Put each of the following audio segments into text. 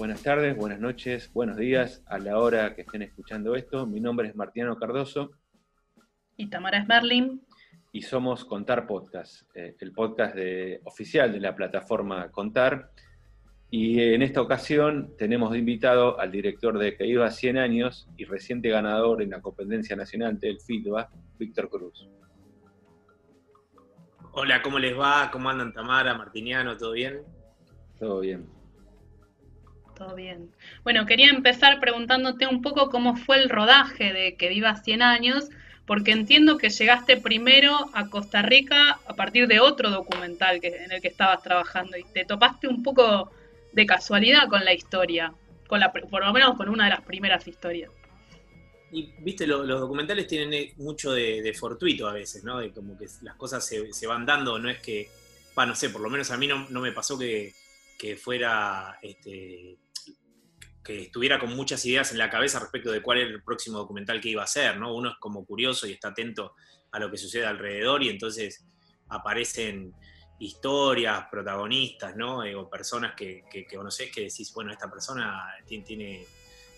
buenas tardes, buenas noches, buenos días a la hora que estén escuchando esto. Mi nombre es Martiano Cardoso. Y Tamara Smerlin. Y somos Contar Podcast, eh, el podcast de, oficial de la plataforma Contar. Y en esta ocasión tenemos de invitado al director de Que iba 100 años y reciente ganador en la competencia nacional del FITBA, Víctor Cruz. Hola, ¿cómo les va? ¿Cómo andan Tamara, Martiniano? ¿Todo bien? Todo bien. Todo bien. Bueno, quería empezar preguntándote un poco cómo fue el rodaje de Que Viva 100 años, porque entiendo que llegaste primero a Costa Rica a partir de otro documental que, en el que estabas trabajando y te topaste un poco de casualidad con la historia, con la, por lo menos con una de las primeras historias. Y viste, los documentales tienen eh, mucho de, fortuito a veces, ¿no? De como que las cosas se, van dando, no es que, bueno, no sé, por lo menos a mí no, no me pasó que, que fuera este, que estuviera con muchas ideas en la cabeza respecto de cuál era el próximo documental que iba a hacer, ¿no? Uno es como curioso y está atento a lo que sucede alrededor y entonces aparecen historias, protagonistas, ¿no? Eh, o personas que, que, conoces que decís, bueno, esta persona tiene,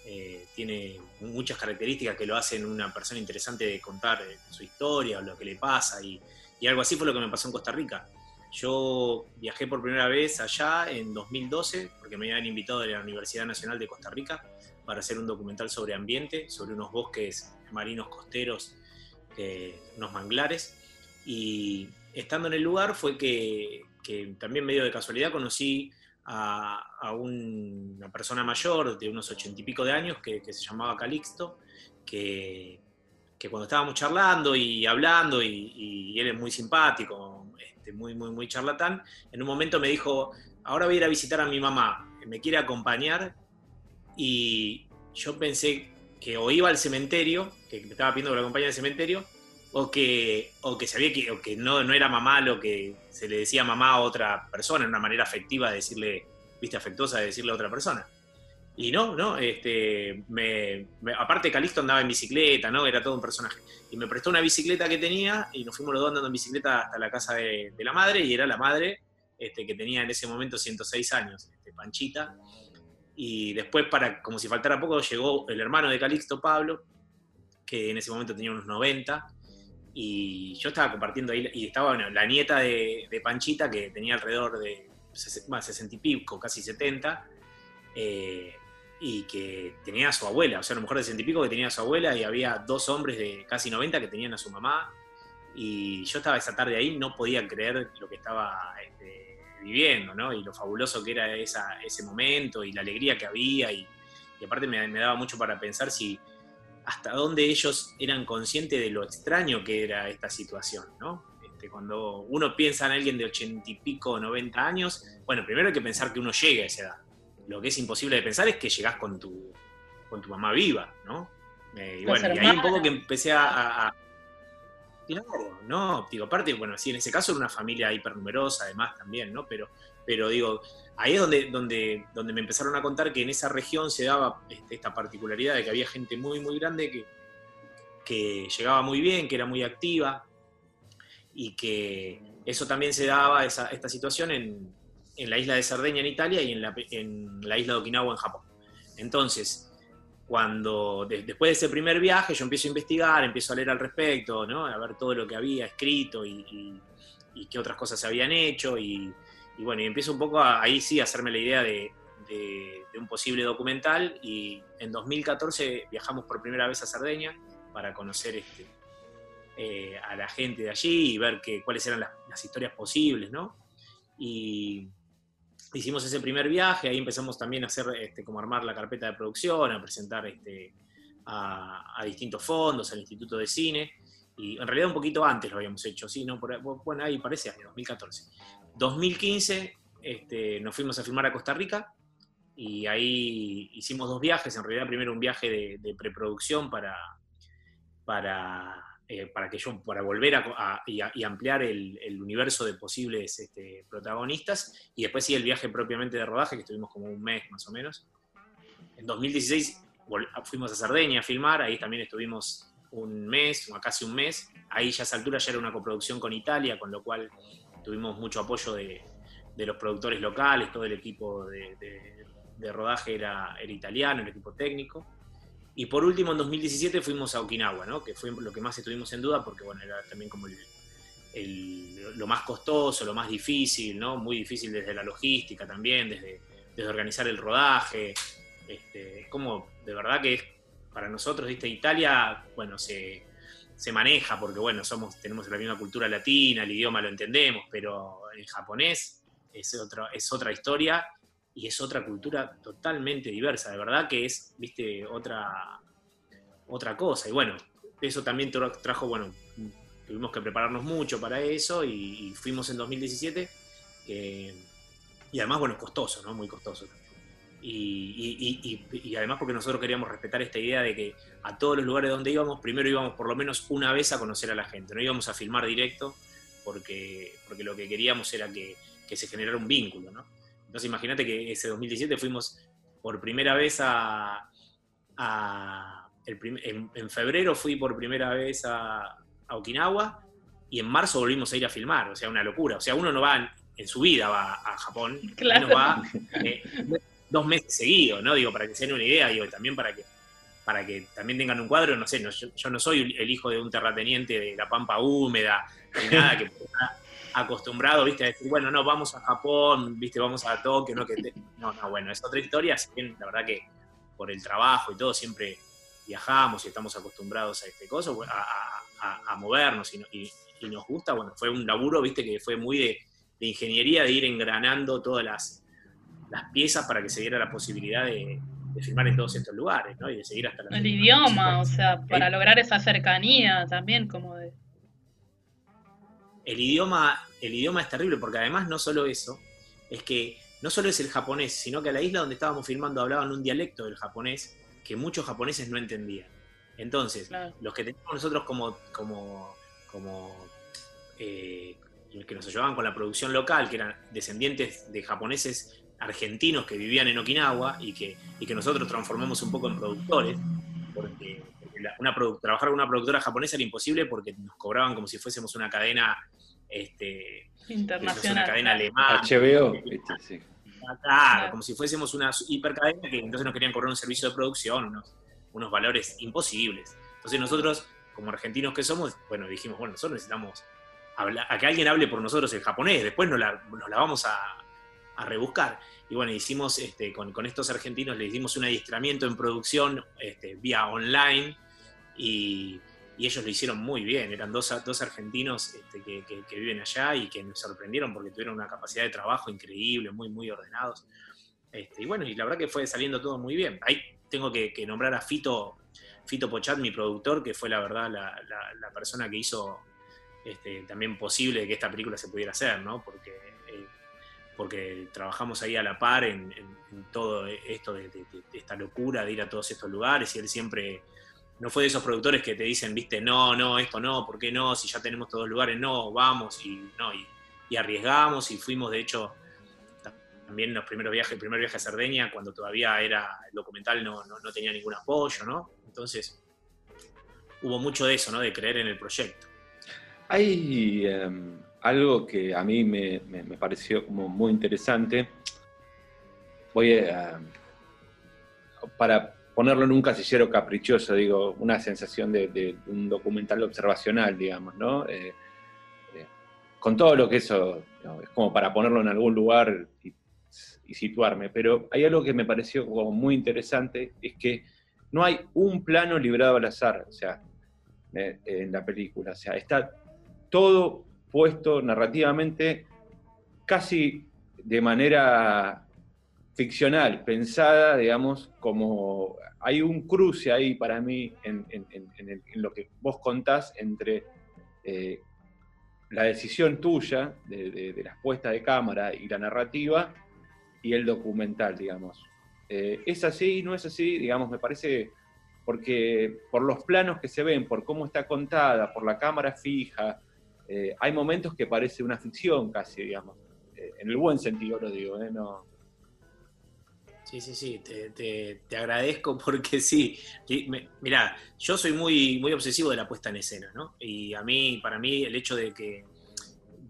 eh, tiene, muchas características que lo hacen una persona interesante de contar eh, su historia o lo que le pasa y, y algo así fue lo que me pasó en Costa Rica. Yo viajé por primera vez allá en 2012, porque me habían invitado de la Universidad Nacional de Costa Rica para hacer un documental sobre ambiente, sobre unos bosques marinos costeros, eh, unos manglares. Y estando en el lugar fue que, también medio de casualidad conocí a, una persona mayor de unos ochenta y pico de años que, se llamaba Calixto, que, cuando estábamos charlando y hablando, y, y él es muy simpático, este, muy, muy, muy charlatán, en un momento me dijo, ahora voy a ir a visitar a mi mamá, me quiere acompañar, y yo pensé que o iba al cementerio, que me estaba pidiendo que lo acompañara al cementerio, o que, o que sabía que, que no, no era mamá lo que se le decía mamá a otra persona, en una manera afectiva de decirle, viste, afectuosa de decirle a otra persona. Y no, no, este, me, aparte Calixto andaba en bicicleta, ¿no? Era todo un personaje. Y me prestó una bicicleta que tenía y nos fuimos los dos andando en bicicleta hasta la casa de, la madre y era la madre este, que tenía en ese momento 106 años, este, Panchita. Y después, para, como si faltara poco, llegó el hermano de Calixto, Pablo, que en ese momento tenía unos 90. Y yo estaba compartiendo ahí, y estaba la nieta de, Panchita, que tenía alrededor de 60 y pico, casi 70 y que tenía a su abuela, o sea, una mujer de ciento y pico que tenía a su abuela y había dos hombres de casi 90 que tenían a su mamá. Y yo estaba esa tarde ahí, no podía creer lo que estaba este, viviendo, ¿no? Y lo fabuloso que era ese momento y la alegría que había. Y, aparte me, daba mucho para pensar si hasta dónde ellos eran conscientes de lo extraño que era esta situación, ¿no? Este, cuando uno piensa en alguien de ochenta y pico, 90 años, bueno, primero hay que pensar que uno llegue a esa edad lo que es imposible de pensar es que llegás con tu, con tu mamá viva, ¿no? Eh, y bueno, y ahí un poco que empecé a, Claro, no, digo, aparte, bueno, sí, en ese caso era una familia hipernumerosa, además también, ¿no? Pero, pero digo, ahí es donde, donde, donde me empezaron a contar que en esa región se daba este, esta particularidad de que había gente muy, muy grande que, que llegaba muy bien, que era muy activa, y que eso también se daba, esa, esta situación, en, en la isla de Cerdeña en Italia y en la, en la isla de Okinawa en Japón. Entonces, cuando después de ese primer viaje yo empiezo a investigar, empiezo a leer al respecto, ¿no? a ver todo lo que había escrito y, qué otras cosas se habían hecho y, bueno, y empiezo un poco ahí sí a hacerme la idea de, de, un posible documental y en 2014 viajamos por primera vez a Cerdeña para conocer este, eh, a la gente de allí y ver que, cuáles eran las, las historias posibles, ¿no? Y, hicimos ese primer viaje, ahí empezamos también a hacer este, como armar la carpeta de producción, a presentar este, a, distintos fondos, al Instituto de Cine, y en realidad un poquito antes lo habíamos hecho, ¿sí? ¿No? bueno, ahí parece, año 2014. 2015 este, nos fuimos a filmar a Costa Rica y ahí hicimos dos viajes, en realidad primero un viaje de, de preproducción para, para eh, para que yo, para volver a, y, ampliar el, universo de posibles este, protagonistas, y después sí el viaje propiamente de rodaje, que estuvimos como un mes más o menos. En 2016 fuimos a Cerdeña a filmar, ahí también estuvimos un mes, o casi un mes, ahí ya a esa altura ya era una coproducción con Italia, con lo cual tuvimos mucho apoyo de, los productores locales, todo el equipo de, de rodaje era, era italiano, el equipo técnico. Y por último, en 2017 fuimos a Okinawa, ¿no? que fue lo que más estuvimos en duda, porque bueno, era también como lo más costoso, lo más difícil, ¿no? muy difícil desde la logística también, desde, desde organizar el rodaje. Este, es como, de verdad que es para nosotros, ¿viste? Italia, bueno, se, se maneja porque, bueno, somos, tenemos la misma cultura latina, el idioma lo entendemos, pero el japonés es, otro, es otra historia y es otra cultura totalmente diversa, de verdad que es, viste, otra, otra cosa. Y bueno, eso también trajo, bueno, tuvimos que prepararnos mucho para eso y, fuimos en 2017, y además, bueno, costoso, ¿no? Muy costoso. Y, y, además porque nosotros queríamos respetar esta idea de que a todos los lugares donde íbamos, primero íbamos por lo menos una vez a conocer a la gente, no íbamos a filmar directo porque, porque lo que queríamos era que, que se generara un vínculo, ¿no? Entonces imagínate que ese 2017 fuimos por primera vez a... en, febrero fui por primera vez a, Okinawa y en marzo volvimos a ir a filmar, o sea, una locura. O sea, uno no va en, su vida va a Japón, claro. uno va eh, dos meses seguidos, ¿no? Digo, para que se den una idea, digo, también para que para que también tengan un cuadro, no sé, yo, no soy el hijo de un terrateniente de la pampa húmeda, ni nada que acostumbrado, viste, a decir, bueno, no, vamos a Japón, viste, vamos a Tokio, no, que no, no, bueno, es otra historia, si bien la verdad que por el trabajo y todo siempre viajamos y estamos acostumbrados a este coso, a, movernos y, nos gusta, bueno, fue un laburo, viste, que fue muy de, ingeniería, de ir engranando todas las, las, piezas para que se diera la posibilidad de, de filmar en todos estos lugares, ¿no? Y de seguir hasta la... El idioma, o sea, para lograr esa cercanía también, como de el idioma, el idioma es terrible, porque además no solo eso, es que no solo es el japonés, sino que a la isla donde estábamos filmando hablaban un dialecto del japonés que muchos japoneses no entendían. Entonces, los que teníamos nosotros como, como, como eh, que nos ayudaban con la producción local, que eran descendientes de japoneses argentinos que vivían en Okinawa y que, y que nosotros transformamos un poco en productores, porque una trabajar con una productora japonesa era imposible porque nos cobraban como si fuésemos una cadena este, internacional. Una cadena alemana. HBO, Claro, como si fuésemos una hipercadena que entonces nos querían cobrar un servicio de producción, unos, unos valores imposibles. Entonces nosotros, como argentinos que somos, bueno, dijimos, bueno, nosotros necesitamos a que alguien hable por nosotros el japonés, después nos la, nos la vamos a, a, rebuscar. Y bueno, hicimos, este, con, con, estos argentinos, le hicimos un adiestramiento en producción este, vía online y, ellos lo hicieron muy bien. Eran dos, dos argentinos este, que, viven allá y que nos sorprendieron porque tuvieron una capacidad de trabajo increíble, muy, muy ordenados. Este, y bueno, y la verdad que fue saliendo todo muy bien. Ahí tengo que, nombrar a Fito, Fito Pochat, mi productor, que fue la verdad la, persona que hizo este, también posible que esta película se pudiera hacer, ¿no? Porque, eh, porque trabajamos ahí a la par en, todo esto de, esta locura de ir a todos estos lugares y él siempre no fue de esos productores que te dicen, viste, no, no, esto no, ¿por qué no? Si ya tenemos todos los lugares, no, vamos y no, y, arriesgamos y fuimos, de hecho, también los primeros viajes, el primer viaje a Cerdeña, cuando todavía era el documental no, no, tenía ningún apoyo, ¿no? Entonces, hubo mucho de eso, ¿no? De creer en el proyecto. Hay em, algo que a mí me, pareció como muy interesante. Voy a, para ponerlo en un casillero caprichoso, digo, una sensación de, un documental observacional, digamos, ¿no? Eh, eh, con todo lo que eso, es como para ponerlo en algún lugar y, situarme, pero hay algo que me pareció como muy interesante, es que no hay un plano librado al azar, o sea, eh, en la película, o sea, está todo puesto narrativamente casi de manera ficcional, pensada, digamos, como hay un cruce ahí para mí en, lo que vos contás entre eh, la decisión tuya de, las puestas de cámara y la narrativa y el documental, digamos. Eh, ¿Es así? ¿No es así? Digamos, me parece, porque por los planos que se ven, por cómo está contada, por la cámara fija, eh, hay momentos que parece una ficción casi, digamos. en el buen sentido lo digo, no, Sí, sí, sí, te, agradezco porque sí. Mira, yo soy muy, muy obsesivo de la puesta en escena, ¿no? Y a mí, para mí, el hecho de que,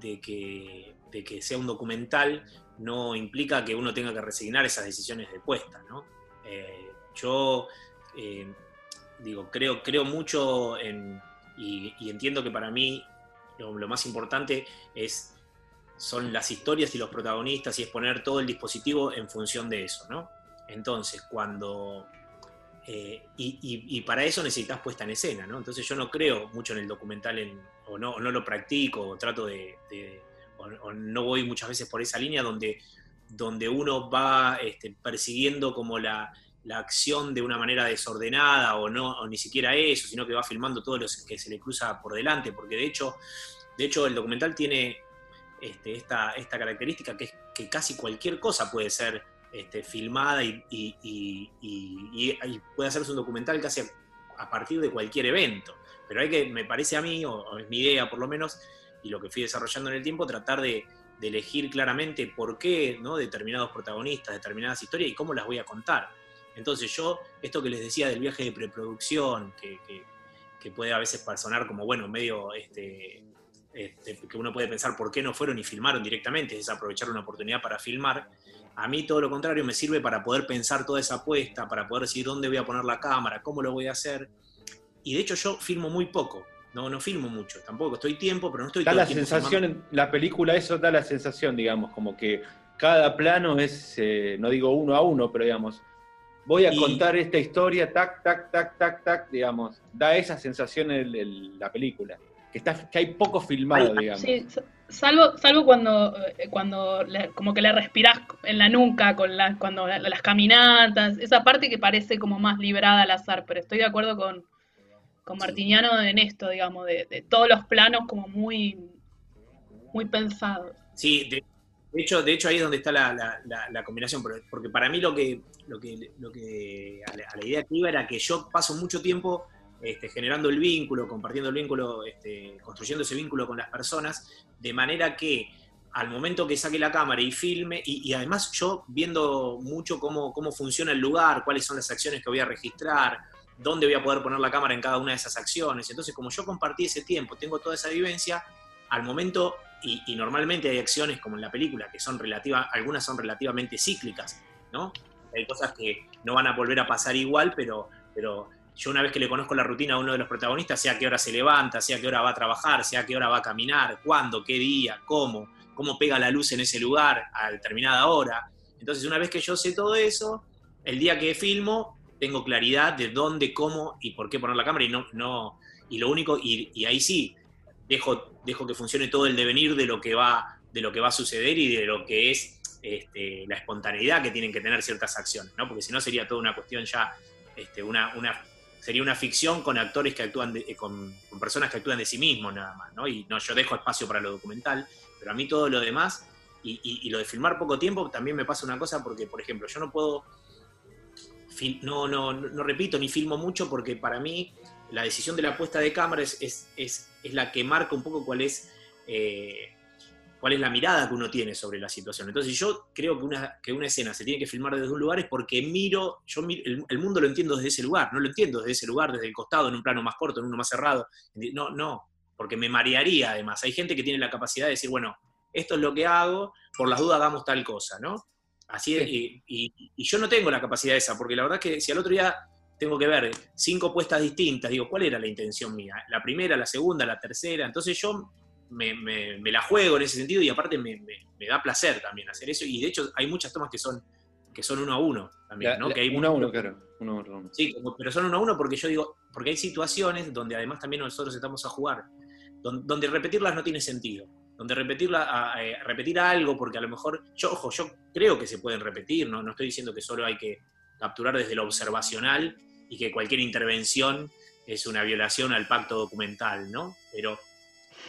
de que, de que sea un documental no implica que uno tenga que resignar esas decisiones de puesta, ¿no? Eh, yo eh, digo, creo, creo mucho en, y, entiendo que para mí lo, más importante es, son las historias y los protagonistas y es poner todo el dispositivo en función de eso, ¿no? Entonces, cuando... Eh, y, para eso necesitas puesta en escena, ¿no? Entonces yo no creo mucho en el documental, o, no, no lo practico, o trato de... o, no voy muchas veces por esa línea donde, donde uno va este, persiguiendo como la, la acción de una manera desordenada o no o ni siquiera eso, sino que va filmando todo lo que se le cruza por delante, porque de hecho, de hecho el documental tiene este, esta, esta, característica que es que casi cualquier cosa puede ser este, filmada y, puede hacerse un documental casi a, partir de cualquier evento. Pero hay que, me parece a mí, o, es mi idea por lo menos, y lo que fui desarrollando en el tiempo, tratar de, de elegir claramente por qué ¿no? determinados protagonistas, determinadas historias y cómo las voy a contar entonces yo, esto que les decía del viaje de preproducción, que, puede a veces sonar como, bueno, medio, este, este, que uno puede pensar por qué no fueron y filmaron directamente, es aprovechar una oportunidad para filmar. A mí todo lo contrario me sirve para poder pensar toda esa apuesta, para poder decir dónde voy a poner la cámara, cómo lo voy a hacer. Y de hecho yo filmo muy poco, no, no filmo mucho, tampoco estoy tiempo, pero no estoy da la sensación, en la película eso da la sensación, digamos, como que cada plano es, eh, no digo uno a uno, pero digamos, voy a contar esta historia, tac, tac, tac, tac, tac, digamos. Da esa sensación en, la película. Que, está, que hay poco filmado, digamos. Sí, salvo, salvo cuando, eh, cuando como que le respirás en la nuca con la, cuando las caminatas, esa parte que parece como más librada al azar, pero estoy de acuerdo con, con Martiniano en esto, digamos, de, todos los planos como muy, muy pensados. Sí, de, hecho, de hecho ahí es donde está la, la combinación, porque para mí lo que lo que, lo que a, la, idea que iba era que yo paso mucho tiempo este, generando el vínculo, compartiendo el vínculo, este, construyendo ese vínculo con las personas, de manera que al momento que saque la cámara y filme, y, además yo viendo mucho cómo, cómo funciona el lugar, cuáles son las acciones que voy a registrar, dónde voy a poder poner la cámara en cada una de esas acciones. Entonces, como yo compartí ese tiempo, tengo toda esa vivencia, al momento, y, normalmente hay acciones como en la película, que son relativas, algunas son relativamente cíclicas, ¿no? hay cosas que no van a volver a pasar igual, pero, pero yo una vez que le conozco la rutina a uno de los protagonistas, sea qué hora se levanta, sea qué hora va a trabajar, sea qué hora va a caminar, cuándo, qué día, cómo, cómo pega la luz en ese lugar a determinada hora. Entonces, una vez que yo sé todo eso, el día que filmo, tengo claridad de dónde, cómo y por qué poner la cámara y no, no, y lo único, y, y ahí sí, dejo, dejo que funcione todo el devenir de lo que va, de lo que va a suceder y de lo que es este, la espontaneidad que tienen que tener ciertas acciones, ¿no? Porque si no sería toda una cuestión ya, este, una, una, sería una ficción con actores que actúan, eh, con, personas que actúan de sí mismos nada más, ¿no? Y no, yo dejo espacio para lo documental, pero a mí todo lo demás, y, lo de filmar poco tiempo, también me pasa una cosa porque, por ejemplo, yo no puedo, no, no, no repito ni filmo mucho porque para mí la decisión de la puesta de cámara es, es, es, es la que marca un poco cuál es... Eh, cuál es la mirada que uno tiene sobre la situación. Entonces yo creo que una, que una escena se tiene que filmar desde un lugar es porque miro, yo el, mundo lo entiendo desde ese lugar, no lo entiendo desde ese lugar, desde el costado, en un plano más corto, en uno más cerrado. No, no, porque me marearía además. Hay gente que tiene la capacidad de decir, bueno, esto es lo que hago, por las dudas hagamos tal cosa, ¿no? Así y, y, yo no tengo la capacidad esa, porque la verdad es que si al otro día tengo que ver cinco puestas distintas, digo, ¿cuál era la intención mía? La primera, la segunda, la tercera. Entonces yo me, la juego en ese sentido y aparte me, da placer también hacer eso. Y de hecho hay muchas tomas que son, que son uno a uno también, ¿no? que hay uno a uno, claro. Uno Sí, pero son uno a uno porque yo digo, porque hay situaciones donde además también nosotros estamos a jugar, donde, repetirlas no tiene sentido. Donde repetirla, a, eh, repetir algo, porque a lo mejor, yo, ojo, yo creo que se pueden repetir, ¿no? no estoy diciendo que solo hay que capturar desde lo observacional y que cualquier intervención es una violación al pacto documental, ¿no? Pero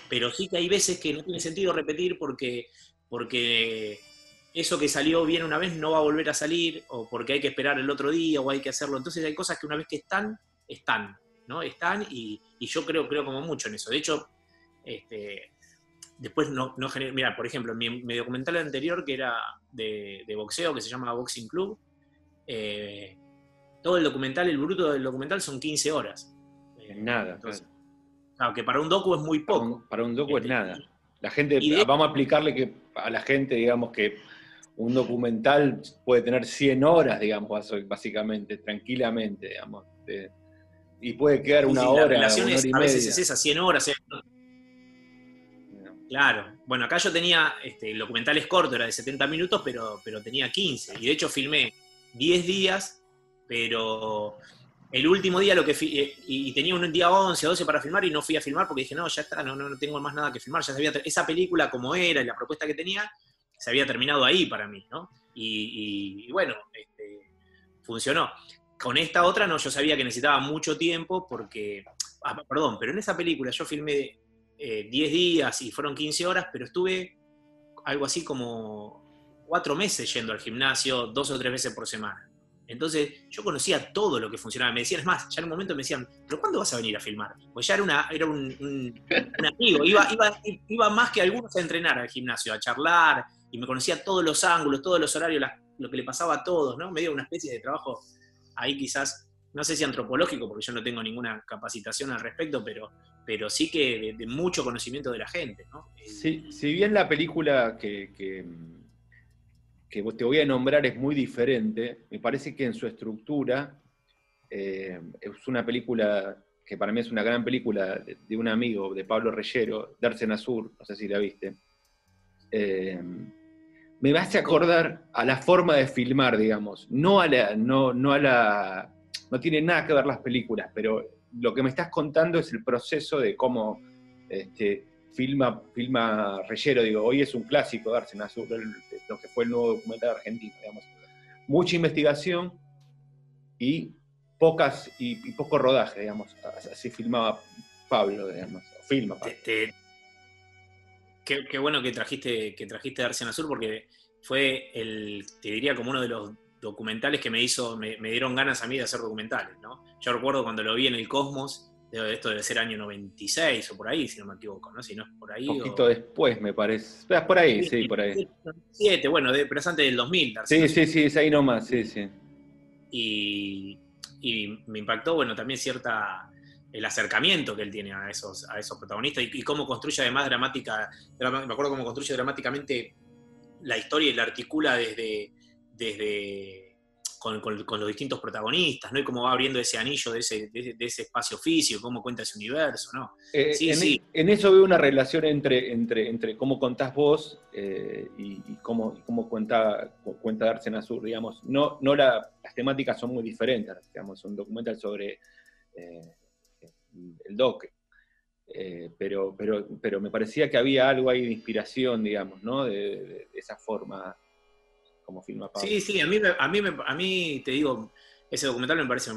pero sí que hay veces que no tiene sentido repetir porque, porque eso que salió bien una vez no va a volver a salir, o porque hay que esperar el otro día, o hay que hacerlo. Entonces hay cosas que una vez que están, están, ¿no? Están y, yo creo, creo como mucho en eso. De hecho, este, después no, no Mira, por ejemplo, mi, mi, documental anterior, que era de, boxeo, que se llama Boxing Club, eh, todo el documental, el bruto del documental son 15 horas. Nada. Entonces, Claro, que para un docu es muy poco. Para un, docu es nada. La gente, vamos a aplicarle que a la gente, digamos que un documental puede tener 100 horas, digamos, básicamente, tranquilamente, digamos. y puede quedar una hora, una hora y a veces es esa, 100 horas. ¿eh? Claro. Bueno, acá yo tenía, este, el documental es corto, era de 70 minutos, pero, pero tenía 15. Y de hecho filmé 10 días, pero el último día lo que eh, y, tenía un día 11 o 12 para filmar y no fui a filmar porque dije, no, ya está, no, no, tengo más nada que filmar. Ya sabía, esa película como era y la propuesta que tenía, se había terminado ahí para mí, ¿no? Y, bueno, este, funcionó. Con esta otra no, yo sabía que necesitaba mucho tiempo porque, ah, perdón, pero en esa película yo filmé 10 eh, días y fueron 15 horas, pero estuve algo así como cuatro meses yendo al gimnasio dos o tres veces por semana. Entonces yo conocía todo lo que funcionaba. Me decían, es más, ya en un momento me decían, ¿pero cuándo vas a venir a filmar? Pues ya era, una, era un, amigo, iba, iba, iba, más que algunos a entrenar al gimnasio, a charlar, y me conocía todos los ángulos, todos los horarios, lo que le pasaba a todos, ¿no? Me dio una especie de trabajo ahí quizás, no sé si antropológico, porque yo no tengo ninguna capacitación al respecto, pero, pero sí que de, mucho conocimiento de la gente, ¿no? Sí, si bien la película que que te voy a nombrar es muy diferente. Me parece que en su estructura eh, es una película que para mí es una gran película de, un amigo, de Pablo Reyero, Darsen Azur, no sé si la viste. Eh, me hace acordar a la forma de filmar, digamos, no a la, no, no a la, no tiene nada que ver las películas, pero lo que me estás contando es el proceso de cómo este, filma, filma Reyero, digo, hoy es un clásico de Arsenal Azul, lo que fue el nuevo documental argentino, digamos. Mucha investigación y pocas y, poco rodaje, digamos. Así filmaba Pablo, digamos. Filma Pablo. Qué, bueno que trajiste, que trajiste Arsenal Azul porque fue el, te diría, como uno de los documentales que me hizo, me, me dieron ganas a mí de hacer documentales, ¿no? Yo recuerdo cuando lo vi en el Cosmos, esto debe ser año 96 o por ahí, si no me equivoco, ¿no? Si no es por ahí. Un poquito después, me parece. Por ahí, sí, por ahí. 97, bueno, pero es antes del 2000. Sí, sí, sí, es ahí nomás, sí, sí. Y, me impactó, bueno, también cierta el acercamiento que él tiene a esos, a esos protagonistas y, cómo construye además dramática, me acuerdo cómo construye dramáticamente la historia y la articula desde, desde con, los distintos protagonistas, ¿no? Y cómo va abriendo ese anillo de ese, de, ese espacio físico, cómo cuenta ese universo, ¿no? Eh, sí, en, sí. en, eso veo una relación entre, entre, entre cómo contás vos eh, y, cómo, cómo cuenta, cuenta Darsen Azur, digamos. No, no las temáticas son muy diferentes, digamos, un documental sobre eh, el doque. pero, pero, pero me parecía que había algo ahí de inspiración, digamos, ¿no? de esa forma como filma Sí, sí, a mí, a, mí, a mí te digo, ese documental me parece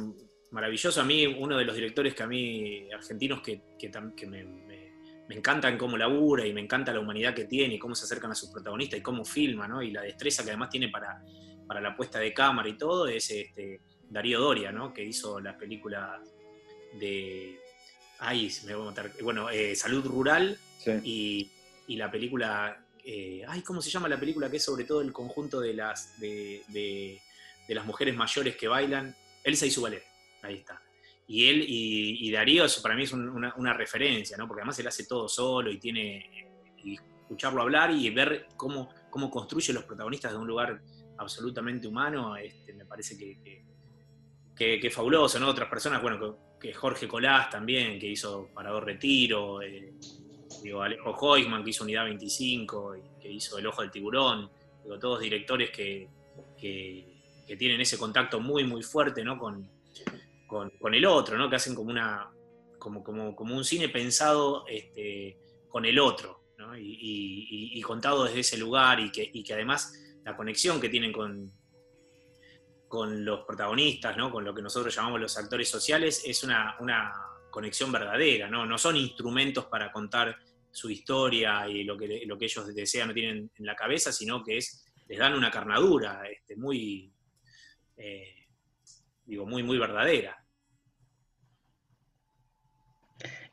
maravilloso. A mí, uno de los directores que a mí, argentinos, que, que, me, me, encantan cómo labura y me encanta la humanidad que tiene y cómo se acercan a sus protagonistas y cómo filma, ¿no? Y la destreza que además tiene para, para la puesta de cámara y todo, es este, Darío Doria, ¿no? Que hizo la película de... Ay, me voy a matar. Bueno, eh, Salud Rural y, y la película eh, ay, ¿cómo se llama la película? Que es sobre todo el conjunto de las, de, las mujeres mayores que bailan. Elsa y su ballet, ahí está. Y él y, Darío, eso para mí es una, referencia, ¿no? Porque además él hace todo solo y tiene. Y escucharlo hablar y ver cómo, cómo construye los protagonistas de un lugar absolutamente humano, este, me parece que, que, fabuloso, ¿no? Otras personas, bueno, que, Jorge Colás también, que hizo Parador Retiro, eh, digo, Alejo Hoisman, que hizo Unidad 25, y que hizo El Ojo del Tiburón, todos directores que, tienen ese contacto muy, muy fuerte con, el otro, que hacen como, una, como, un cine pensado este, con el otro, y, contado desde ese lugar, y que, además la conexión que tienen con, los protagonistas, con lo que nosotros llamamos los actores sociales, es una conexión verdadera, ¿no? no son instrumentos para contar su historia y lo que, lo que ellos desean o tienen en la cabeza, sino que es, les dan una carnadura este, muy, eh, digo, muy, muy verdadera.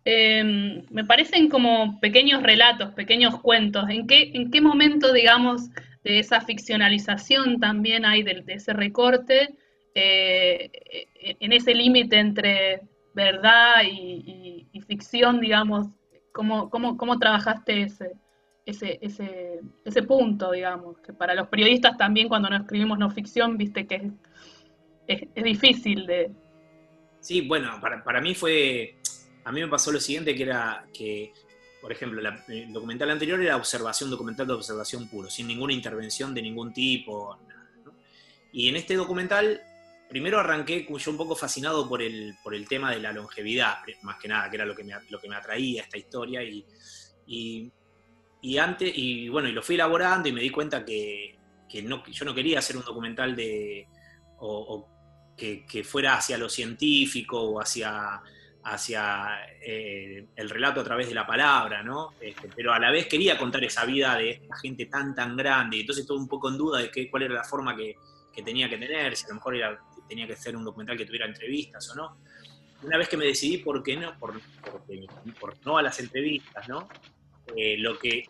Em, me parecen como pequeños relatos, pequeños cuentos. ¿En qué, en qué momento, digamos, de esa ficcionalización también hay de, ese recorte, eh, en ese límite entre verdad y, ficción, digamos, ¿Cómo, cómo, cómo trabajaste ese, ese, ese, ese punto, digamos, que para los periodistas también cuando no escribimos no ficción, viste que es, difícil de... Sí, bueno, para, para, mí fue, a mí me pasó lo siguiente, que era que, por ejemplo, el documental anterior era observación, documental de observación puro, sin ninguna intervención de ningún tipo. Y en este documental, primero arranqué yo un poco fascinado por el, por el tema de la longevidad, más que nada, que era lo que me, lo que me atraía esta historia, y, y y antes, y bueno, y lo fui elaborando y me di cuenta que, no, yo no quería hacer un documental de, o, que, fuera hacia lo científico o hacia, hacia eh, el relato a través de la palabra, ¿no? Este, pero a la vez quería contar esa vida de esta gente tan, tan grande, y entonces estuve un poco en duda de qué, cuál era la forma que, tenía que tener, si a lo mejor tenía que ser un documental que tuviera entrevistas o no. Una vez que me decidí por qué no, por, por no a las entrevistas, ¿no? Eh, lo que,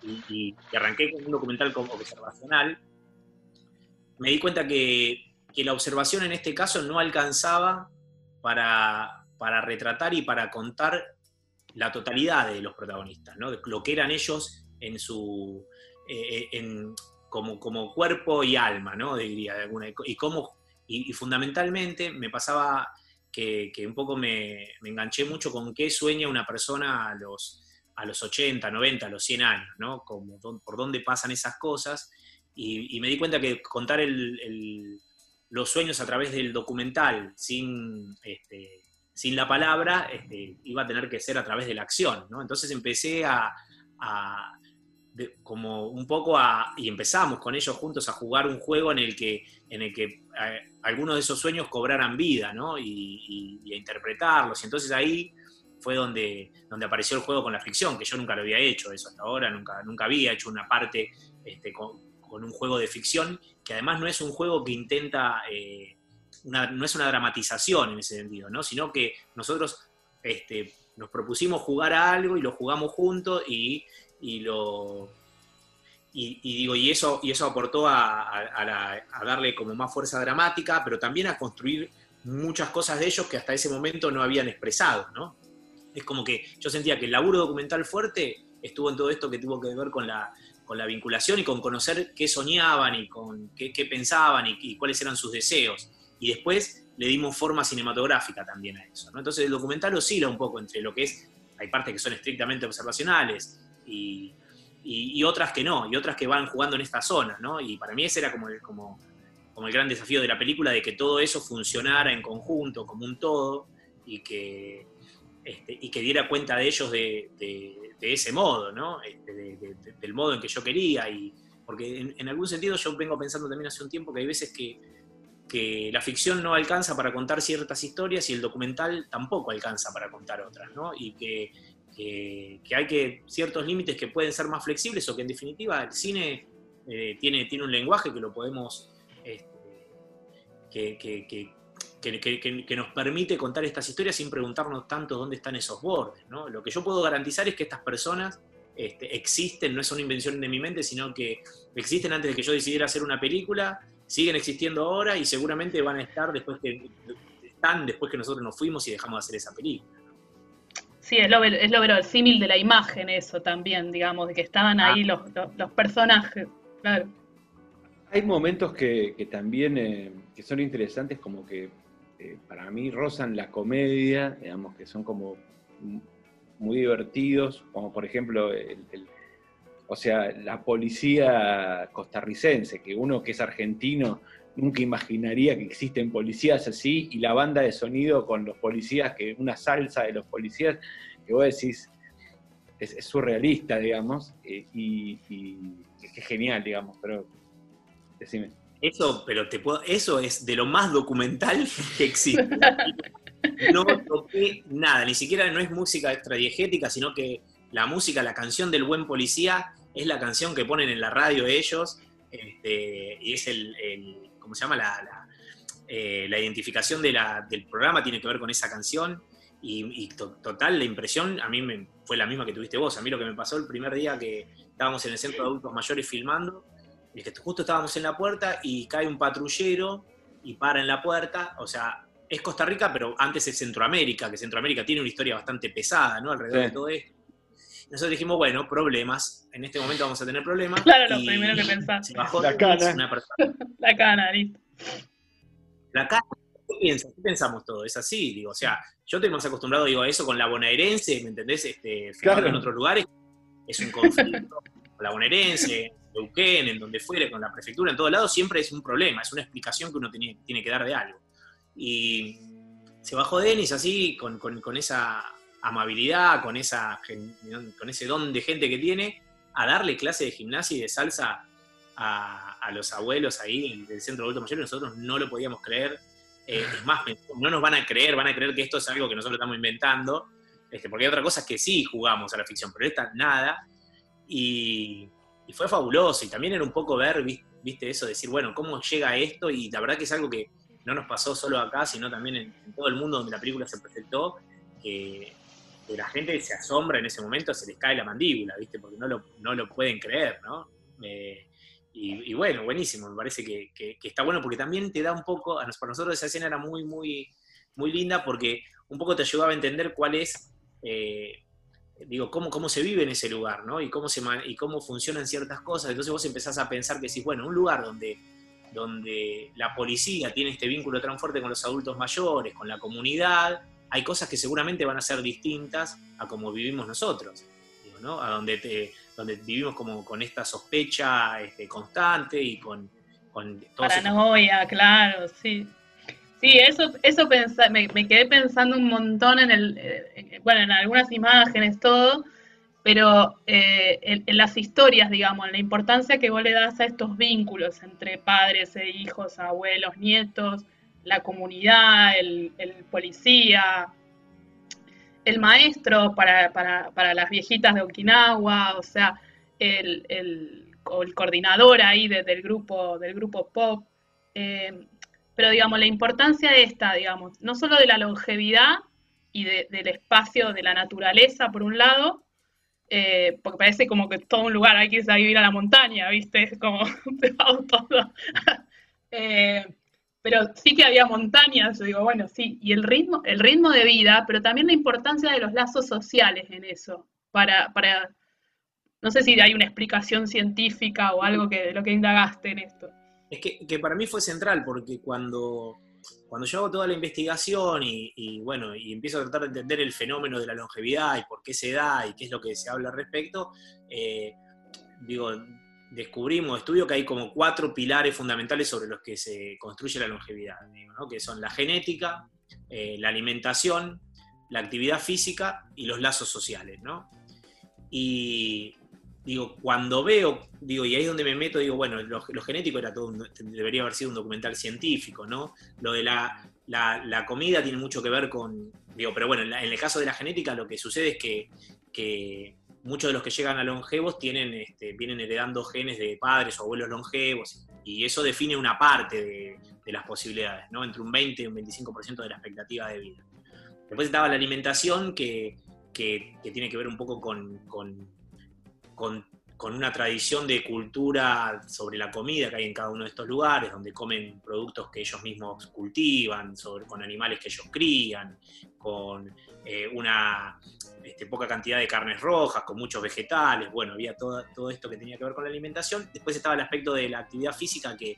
arranqué con un documental como observacional, me di cuenta que, la observación en este caso no alcanzaba para, para, retratar y para contar la totalidad de los protagonistas, ¿no? lo que eran ellos en su, eh, en, como, como, cuerpo y alma, ¿no? diría, alguna, y, cómo, y, fundamentalmente me pasaba que, un poco me, enganché mucho con qué sueña una persona a los a los 80, 90, a los 100 años, ¿no? Por dónde pasan esas cosas. Y, me di cuenta que contar los sueños a través del documental sin, este, sin la palabra este, iba a tener que ser a través de la acción, ¿no? Entonces empecé a, como un poco a, y empezamos con ellos juntos a jugar un juego en el que, en el que eh, algunos de esos sueños cobraran vida, ¿no? Y, a interpretarlos. Y entonces ahí fue donde, donde apareció el juego con la ficción, que yo nunca lo había hecho eso hasta ahora, nunca, nunca había hecho una parte este, con, un juego de ficción, que además no es un juego que intenta, eh, no es una dramatización en ese sentido, ¿no? sino que nosotros este, nos propusimos jugar a algo y lo jugamos juntos y, lo... Y, digo, y eso, y eso aportó a, a darle como más fuerza dramática, pero también a construir muchas cosas de ellos que hasta ese momento no habían expresado, ¿no? es como que yo sentía que el laburo documental fuerte estuvo en todo esto que tuvo que ver con la, con la vinculación y con conocer qué soñaban y con qué, pensaban y, cuáles eran sus deseos. Y después le dimos forma cinematográfica también a eso. Entonces el documental oscila un poco entre lo que es, hay partes que son estrictamente observacionales y, y, otras que no, y otras que van jugando en esta zona. ¿no? Y para mí ese era como el, como, como el gran desafío de la película, de que todo eso funcionara en conjunto, como un todo, y que, este, y que diera cuenta de ellos de, ese modo, ¿no? Este, del modo en que yo quería. Y, porque en, algún sentido yo vengo pensando también hace un tiempo que hay veces que, que, la ficción no alcanza para contar ciertas historias y el documental tampoco alcanza para contar otras, ¿no? Y que, que hay que ciertos límites que pueden ser más flexibles o que en definitiva el cine eh, tiene, tiene un lenguaje que lo podemos... Este, que, que, nos permite contar estas historias sin preguntarnos tanto dónde están esos bordes. ¿no? Lo que yo puedo garantizar es que estas personas este, existen, no es una invención de mi mente, sino que existen antes de que yo decidiera hacer una película, siguen existiendo ahora y seguramente van a estar después que están después que nosotros nos fuimos y dejamos de hacer esa película. Sí, es lo, es lo símil de la imagen eso también, digamos, de que estaban ahí ah. los, personajes. Hay momentos que, también eh, que son interesantes, como que eh, para mí rozan la comedia, digamos que son como muy divertidos, como por ejemplo o sea, la policía costarricense, que uno que es argentino nunca imaginaría que existen policías así, y la banda de sonido con los policías, que una salsa de los policías, que vos decís, es, surrealista, digamos, eh, y, es genial, digamos, pero decime. Eso, pero te puedo, eso es de lo más documental que existe. No toqué nada, ni siquiera no es música extradiegética, sino que la música, la canción del buen policía, es la canción que ponen en la radio ellos, este, y es el, ¿cómo se llama? La, eh, identificación del programa tiene que ver con esa canción, y, total, la impresión a mí me, fue la misma que tuviste vos. A mí lo que me pasó el primer día que estábamos en el centro de adultos mayores filmando, es que justo estábamos en la puerta y cae un patrullero y para en la puerta, o sea, es Costa Rica, pero antes es Centroamérica, que Centroamérica tiene una historia bastante pesada, ¿no? Alrededor de todo esto. Nosotros dijimos, bueno, problemas, en este momento vamos a tener problemas. Claro, lo primero que pensás. la cana. La cana, listo. La cana, ¿qué piensas? ¿Qué pensamos todo? Es así, digo, o sea, yo estoy más acostumbrado, digo, a eso con la bonaerense, ¿me entendés? Este, claro. en otros lugares, es un conflicto con la bonaerense, Neuquén, en donde fuere, con la prefectura, en todos lados, siempre es un problema, es una explicación que uno tiene, tiene que dar de algo. Y se bajó Denis así, con, con, esa amabilidad, con, esa, con ese don de gente que tiene, a darle clase de gimnasia y de salsa a, los abuelos ahí del centro de adultos mayores, nosotros no lo podíamos creer. Eh, es más, no nos van a creer, van a creer que esto es algo que nosotros estamos inventando, este, porque hay otra cosa que sí jugamos a la ficción, pero esta nada. Y, y fue fabuloso. Y también era un poco ver, viste, eso, decir, bueno, ¿cómo llega esto? Y la verdad que es algo que no nos pasó solo acá, sino también en, todo el mundo donde la película se presentó, que, la gente se asombra en ese momento, se les cae la mandíbula, ¿viste? Porque no lo, no lo pueden creer, ¿no? Eh, y, bueno, buenísimo, me parece que, está bueno porque también te da un poco, para nosotros esa escena era muy, muy, muy linda porque un poco te ayudaba a entender cuál es eh, digo, cómo, cómo se vive en ese lugar, ¿no? Y cómo, se, y cómo funcionan ciertas cosas. Entonces vos empezás a pensar que si, bueno, un lugar donde, donde la policía tiene este vínculo tan fuerte con los adultos mayores, con la comunidad, hay cosas que seguramente van a ser distintas a como vivimos nosotros, ¿no? A donde, te, donde vivimos como con esta sospecha este, constante y con... con Paranoia, claro, sí. Sí, eso, eso me, quedé pensando un montón en el, eh, bueno, en algunas imágenes, todo, pero eh, en, las historias, digamos, en la importancia que vos le das a estos vínculos entre padres e hijos, abuelos, nietos, la comunidad, el, policía, el maestro para, las viejitas de Okinawa, o sea, el, el, coordinador ahí del grupo, del grupo pop. Eh, pero digamos, la importancia de esta, digamos, no solo de la longevidad y del espacio de la naturaleza, por un lado, eh, porque parece como que todo un lugar hay que irse a vivir a la montaña, ¿viste? Es como todo. eh, pero sí que había montañas, yo digo, bueno, sí, y el ritmo, el ritmo de vida, pero también la importancia de los lazos sociales en eso, para, para no sé si hay una explicación científica o algo que de lo que indagaste en esto. Es que, para mí fue central, porque cuando, cuando yo hago toda la investigación y, bueno, y empiezo a tratar de entender el fenómeno de la longevidad y por qué se da y qué es lo que se habla al respecto, eh, digo, descubrimos, estudio que hay como cuatro pilares fundamentales sobre los que se construye la longevidad, que son la genética, eh, la alimentación, la actividad física y los lazos sociales. ¿no? Y, digo, cuando veo, digo, y ahí es donde me meto, digo, bueno, lo, genético era todo, debería haber sido un documental científico, ¿no? Lo de la, la, comida tiene mucho que ver con, digo, pero bueno, en, el caso de la genética lo que sucede es que, que muchos de los que llegan a longevos tienen, este, vienen heredando genes de padres o abuelos longevos, y eso define una parte de, las posibilidades, ¿no? Entre un 20 y un 25% de la expectativa de vida. Después estaba la alimentación que, que, tiene que ver un poco con con, una tradición de cultura sobre la comida que hay en cada uno de estos lugares, donde comen productos que ellos mismos cultivan, con animales que ellos crían, con eh, una este, poca cantidad de carnes rojas, con muchos vegetales, bueno, había todo, todo esto que tenía que ver con la alimentación. Después estaba el aspecto de la actividad física que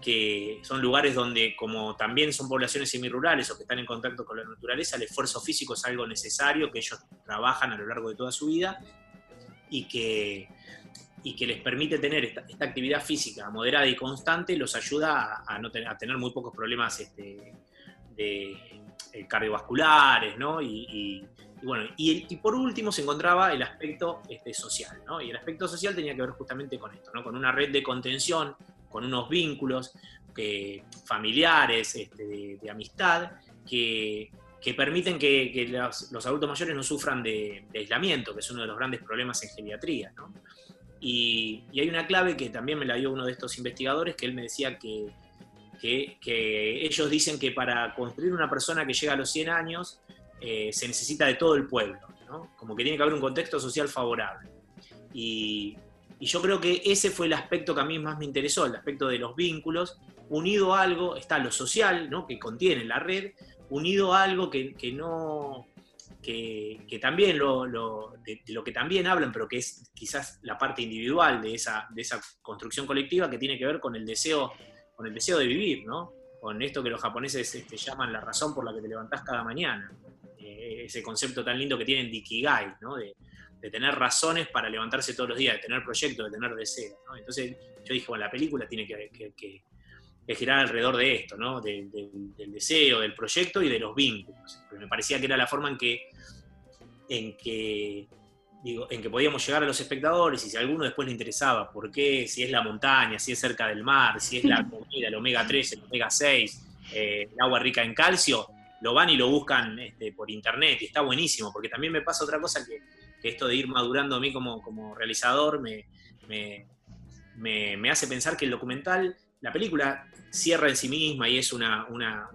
que son lugares donde, como también son poblaciones semirurales o que están en contacto con la naturaleza, el esfuerzo físico es algo necesario que ellos trabajan a lo largo de toda su vida y que, y que les permite tener esta, actividad física moderada y constante, los ayuda a, no tener, a tener muy pocos problemas este, de, eh, cardiovasculares, ¿no? Y, bueno, y, por último se encontraba el aspecto este, social, ¿no? Y el aspecto social tenía que ver justamente con esto, ¿no? Con una red de contención, con unos vínculos que, familiares, este, de, amistad, que, que permiten que, los, adultos mayores no sufran de, aislamiento, que es uno de los grandes problemas en geriatría. Y, hay una clave que también me la dio uno de estos investigadores, que él me decía que, que, ellos dicen que para construir una persona que llega a los 100 años eh, se necesita de todo el pueblo, como que tiene que haber un contexto social favorable. Y, y yo creo que ese fue el aspecto que a mí más me interesó, el aspecto de los vínculos, unido a algo, está lo social, ¿no? que contiene la red, unido a algo que, no, que, también lo, de, lo que también hablan, pero que es quizás la parte individual de esa, de esa construcción colectiva que tiene que ver con el deseo, con el deseo de vivir, ¿no? Con esto que los japoneses este, llaman la razón por la que te levantás cada mañana. Eh, ese concepto tan lindo que tienen de Ikigai, ¿no? De, tener razones para levantarse todos los días, de tener proyectos, de tener deseos. ¿no? Entonces yo dije, bueno, la película tiene que, que, girar alrededor de esto, ¿no? del deseo, del proyecto y de los vínculos. Me parecía que era la forma en que en que, digo, en que podíamos llegar a los espectadores y si a alguno después le interesaba por qué, si es la montaña, si es cerca del mar, si es la comida, el omega 3, el omega 6, eh, el agua rica en calcio, lo van y lo buscan este, por internet y está buenísimo, porque también me pasa otra cosa que, esto de ir madurando a mí como, como realizador me, me, hace pensar que el documental, la película cierra en sí misma y es una,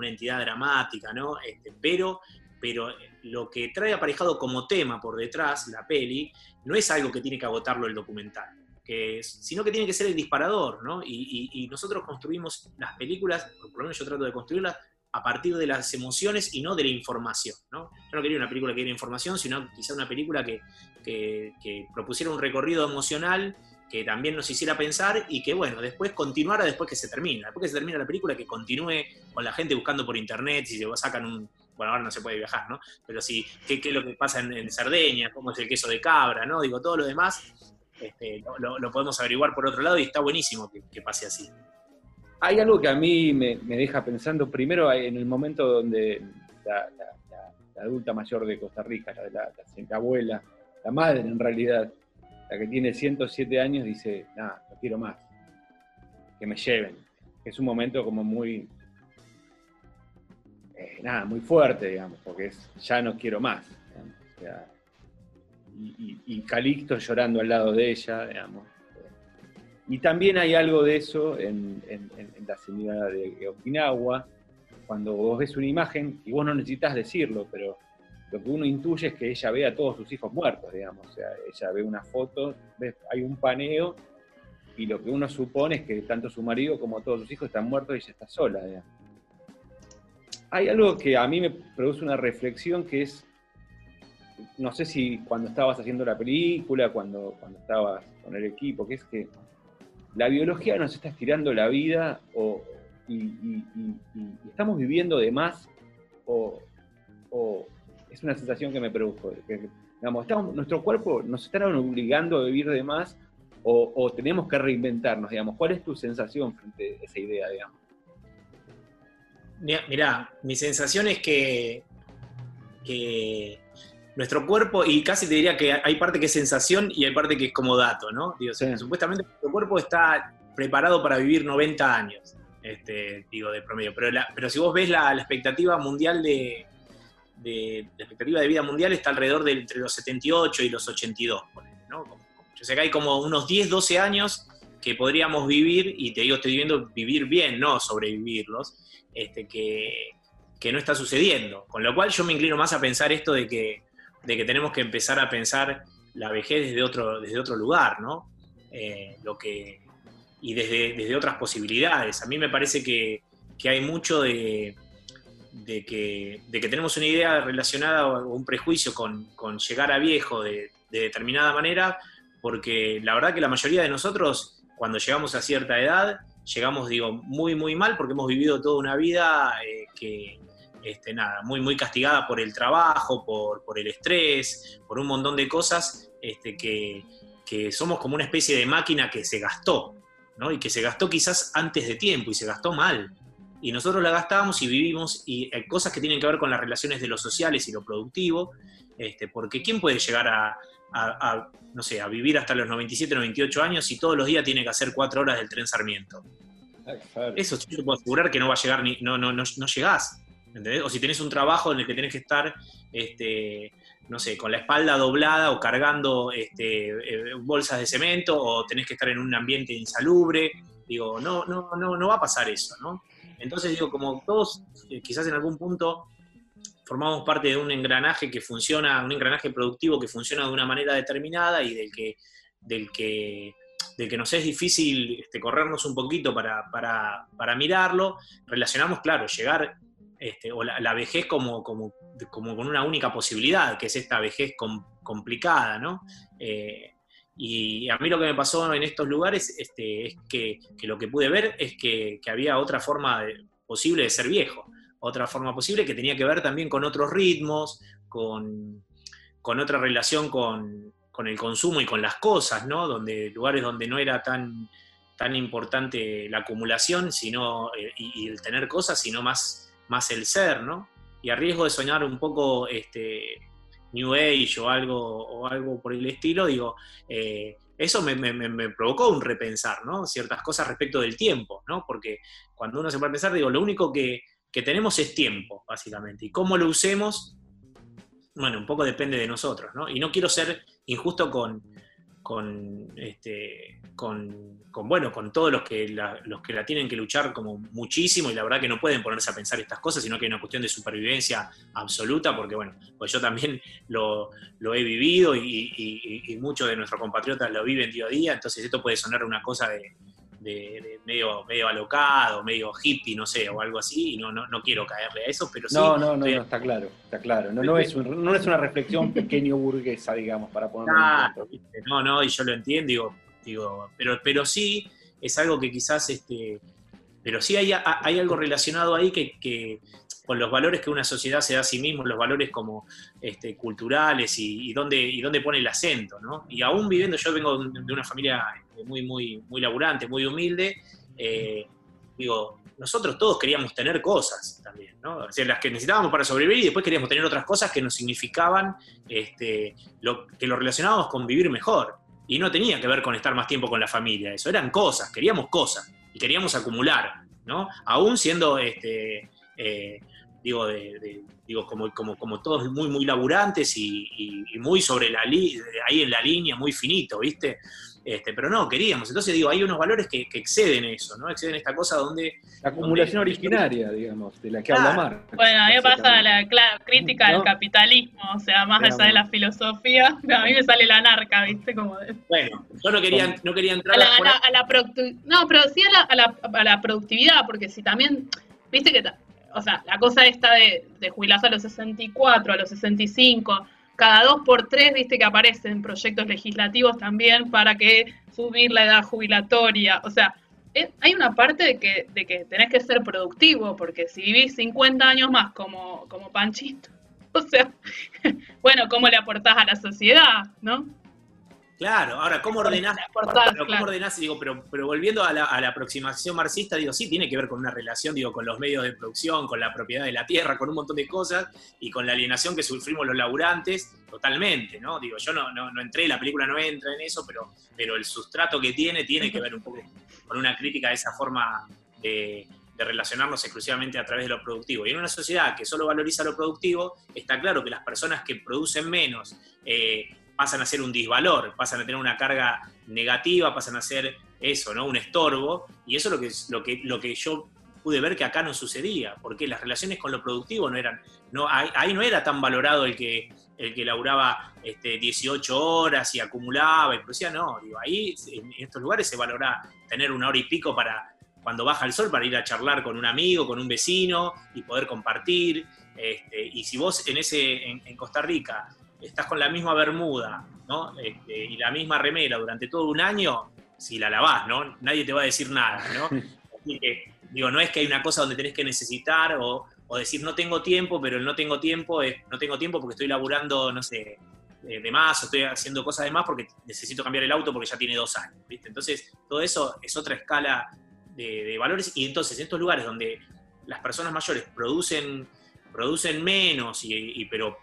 entidad dramática, ¿no? Este, pero pero lo que trae aparejado como tema por detrás, la peli, no es algo que tiene que agotarlo el documental, que sino que tiene que ser el disparador, ¿no? Y, nosotros construimos las películas, por lo menos yo trato de construirlas, a partir de las emociones y no de la información, ¿no? Yo no quería una película que diera información, sino quizá una película que, que propusiera un recorrido emocional que también nos hiciera pensar y que, bueno, después continuara después que se termina. Después que se termina la película, que continúe con la gente buscando por internet, si sacan un, bueno, ahora no se puede viajar, ¿no? Pero sí, qué, es lo que pasa en, en, Cerdeña, cómo es el queso de cabra, ¿no? Digo, todo lo demás este, lo, podemos averiguar por otro lado y está buenísimo que, pase así. Hay algo que a mí me, deja pensando, primero en el momento donde la, adulta mayor de Costa Rica, la, la abuela, la madre en realidad, la que tiene 107 años, dice, nada, no quiero más, que me lleven. Es un momento como muy, eh, nada, muy fuerte, digamos, porque es ya no quiero más. y, Calixto llorando al lado de ella, digamos. Y también hay algo de eso en, la señora de Okinawa, cuando vos ves una imagen, y vos no necesitas decirlo, pero lo que uno intuye es que ella ve a todos sus hijos muertos, digamos. O sea, ella ve una foto, hay un paneo, y lo que uno supone es que tanto su marido como todos sus hijos están muertos y ella está sola, digamos hay algo que a mí me produce una reflexión que es, no sé si cuando estabas haciendo la película, cuando, cuando estabas con el equipo, que es que la biología nos está estirando la vida o, y, estamos viviendo de más o, es una sensación que me produjo. Que, digamos, nuestro cuerpo nos está obligando a vivir de más o, o tenemos que reinventarnos, digamos. ¿Cuál es tu sensación frente a esa idea, digamos? Mirá, mi sensación es que, nuestro cuerpo, y casi te diría que hay parte que es sensación y hay parte que es como dato, ¿no? Digo, Supuestamente nuestro cuerpo está preparado para vivir 90 años, este, digo, de promedio. Pero, pero si vos ves la, expectativa mundial de, La expectativa de vida mundial está alrededor de entre los 78 y los 82, ¿no? Yo sé que hay como unos 10, 12 años que podríamos vivir, y te digo, estoy viviendo vivir bien, no sobrevivirlos, este, que, no está sucediendo. Con lo cual yo me inclino más a pensar esto de que, de que tenemos que empezar a pensar la vejez desde otro, desde otro lugar, ¿no? Eh, lo que, y desde, desde otras posibilidades. A mí me parece que, hay mucho de, de, que, de, que, tenemos una idea relacionada o un prejuicio con, llegar a viejo de, de, determinada manera, porque la verdad que la mayoría de nosotros, cuando llegamos a cierta edad, llegamos, digo, muy, muy mal porque hemos vivido toda una vida eh, que, este, nada, muy, muy castigada por el trabajo, por, por el estrés, por un montón de cosas este, que, que, somos como una especie de máquina que se gastó, ¿no? Y que se gastó quizás antes de tiempo y se gastó mal. Y nosotros la gastábamos y vivimos, y hay cosas que tienen que ver con las relaciones de lo sociales y lo productivo, este, porque ¿quién puede llegar a, a, no sé, a vivir hasta los 97, 98 años y todos los días tiene que hacer cuatro horas del tren Sarmiento. Eso yo te puedo asegurar que no va a llegar ni, no, no, no, no llegás. ¿entendés? O si tenés un trabajo en el que tenés que estar, este, no sé, con la espalda doblada o cargando este, eh, bolsas de cemento o tenés que estar en un ambiente insalubre, digo, no, no, no, no va a pasar eso, ¿no? Entonces digo, como todos eh, quizás en algún punto formamos parte de un engranaje que funciona, un engranaje productivo que funciona de una manera determinada y del que, del que, del que nos es difícil este, corrernos un poquito para, mirarlo, relacionamos, claro, llegar este, o la, vejez como, como, como, con una única posibilidad, que es esta vejez complicada, ¿no? Eh, y a mí lo que me pasó en estos lugares este, es que, lo que pude ver es que, había otra forma posible de ser viejo, otra forma posible que tenía que ver también con otros ritmos, con, otra relación con, el consumo y con las cosas, ¿no? Donde, lugares donde no era tan, tan importante la acumulación sino, eh, y, el tener cosas, sino más, más el ser, ¿no? Y a riesgo de soñar un poco este, New Age o algo, o algo por el estilo, digo, eh, eso me, provocó un repensar, ¿no? Ciertas cosas respecto del tiempo, ¿no? Porque cuando uno se puede pensar, digo, lo único que, que tenemos es tiempo, básicamente, y cómo lo usemos, bueno, un poco depende de nosotros, ¿no? Y no quiero ser injusto con, con, este, con, bueno, con todos los que, la, los que la tienen que luchar como muchísimo y la verdad que no pueden ponerse a pensar estas cosas, sino que hay una cuestión de supervivencia absoluta, porque bueno, pues yo también lo, he vivido y, muchos de nuestros compatriotas lo viven día a día, entonces esto puede sonar una cosa de, de, medio, medio alocado, medio hippie, no sé, o algo así, y no, no, no quiero caerle a eso, pero sí. No, no, no, está claro, está claro. No, no, es, no es una reflexión pequeño burguesa, digamos, para ponerlo No, no, y yo lo entiendo, digo, digo pero, pero sí es algo que quizás, este, pero sí hay, hay algo relacionado ahí que, que con los valores que una sociedad se da a sí mismo, los valores como este, culturales y, y, dónde, y dónde pone el acento, ¿no? Y aún viviendo, yo vengo de una familia muy, muy, muy laburante, muy humilde, eh, digo, nosotros todos queríamos tener cosas también, ¿no? O sea, las que necesitábamos para sobrevivir y después queríamos tener otras cosas que nos significaban, este, lo, que lo relacionábamos con vivir mejor. Y no tenía que ver con estar más tiempo con la familia, eso eran cosas, queríamos cosas y queríamos acumular, ¿no? Aún siendo este, eh, digo, de, digo como, como, como, todos muy, muy laburantes y, muy sobre la ahí en la línea, muy finito, ¿viste? Este, pero no, queríamos. Entonces digo, hay unos valores que, exceden eso, ¿no? Exceden esta cosa donde... La acumulación originaria, digamos, de la que habla Mar. Bueno, a mí me pasa la crítica al capitalismo, o sea, más allá de la filosofía, a mí me sale la narca, ¿viste? Como Bueno, yo no quería, no quería entrar a la, a la, No, pero sí a la, a la productividad, porque si también, viste que o sea, la cosa esta de, de jubilarse a los 64, a los 65, cada dos por tres, viste que aparecen proyectos legislativos también para que subir la edad jubilatoria. O sea, eh, hay una parte de que, de que tenés que ser productivo, porque si vivís 50 años más como, como Panchito, o sea, bueno, ¿cómo le aportás a la sociedad, no? Claro, ahora, ¿cómo ordenás? ¿cómo ordenás? Digo, pero, pero volviendo a la, aproximación marxista, digo, sí, tiene que ver con una relación, digo, con los medios de producción, con la propiedad de la tierra, con un montón de cosas, y con la alienación que sufrimos los laburantes, totalmente, ¿no? Digo, yo no, no, entré, la película no entra en eso, pero, pero el sustrato que tiene tiene que ver un poco con una crítica de esa forma de, relacionarnos exclusivamente a través de lo productivo. Y en una sociedad que solo valoriza lo productivo, está claro que las personas que producen menos, eh, pasan a ser un disvalor, pasan a tener una carga negativa, pasan a ser eso, ¿no? Un estorbo, y eso es lo que, lo que, lo que yo pude ver que acá no sucedía, porque las relaciones con lo productivo no eran, no, ahí, no era tan valorado el que, el que laburaba este, 18 horas y acumulaba, y decía, no, digo, ahí en estos lugares se valora tener una hora y pico para cuando baja el sol para ir a charlar con un amigo, con un vecino y poder compartir. Este, y si vos en, ese, en Costa Rica estás con la misma bermuda ¿no? Este, y la misma remera durante todo un año, si la lavás, ¿no? Nadie te va a decir nada, ¿no? Así que, digo, no es que hay una cosa donde tenés que necesitar o, decir no tengo tiempo, pero el no tengo tiempo es no tengo tiempo porque estoy laburando, no sé, de más o estoy haciendo cosas de más porque necesito cambiar el auto porque ya tiene dos años, ¿viste? Entonces, todo eso es otra escala de, valores y entonces en estos lugares donde las personas mayores producen, producen menos, y, pero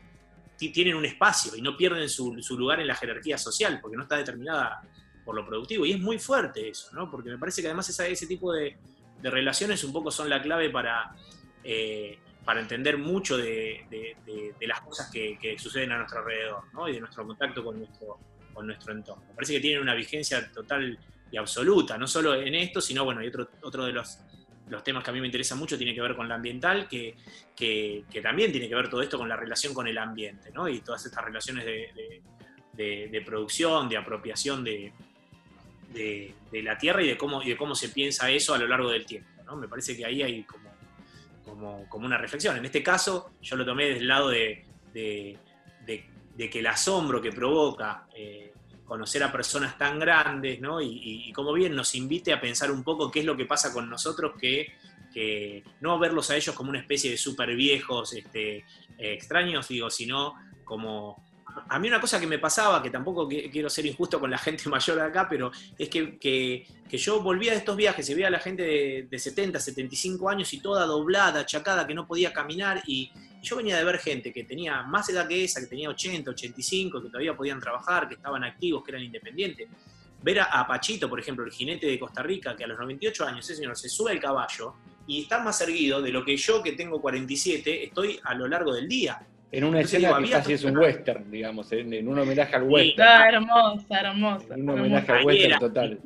tienen un espacio y no pierden su, lugar en la jerarquía social, porque no está determinada por lo productivo. Y es muy fuerte eso, ¿no? Porque me parece que además ese tipo de, relaciones un poco son la clave para, eh, para entender mucho de, las cosas que, suceden a nuestro alrededor, ¿no? Y de nuestro contacto con nuestro, con nuestro entorno. Me parece que tienen una vigencia total y absoluta, no solo en esto, sino, bueno, hay otro, otro de los los temas que a mí me interesan mucho tienen que ver con la ambiental, que, también tiene que ver todo esto con la relación con el ambiente, ¿no? Y todas estas relaciones de, producción, de apropiación de, la tierra y de cómo, y de cómo se piensa eso a lo largo del tiempo, ¿no? Me parece que ahí hay como como, una reflexión. En este caso, yo lo tomé desde el lado de, que el asombro que provoca eh, conocer a personas tan grandes, ¿no? Y, y, como bien nos invite a pensar un poco qué es lo que pasa con nosotros, que, no verlos a ellos como una especie de súper viejos este, extraños, digo, sino como a mí una cosa que me pasaba, que tampoco quiero ser injusto con la gente mayor de acá, pero es que, yo volvía de estos viajes y veía a la gente de, 70, 75 años y toda doblada, achacada, que no podía caminar, y, yo venía de ver gente que tenía más edad que esa, que tenía 80, 85, que todavía podían trabajar, que estaban activos, que eran independientes. Ver a, Pachito, por ejemplo, el jinete de Costa Rica, que a los 98 años, ese señor se sube al caballo y está más erguido de lo que yo, que tengo 47, estoy a lo largo del día en una escena que casi es un western, digamos, en, un homenaje al western. Está hermosa, hermosa. En un homenaje al western total.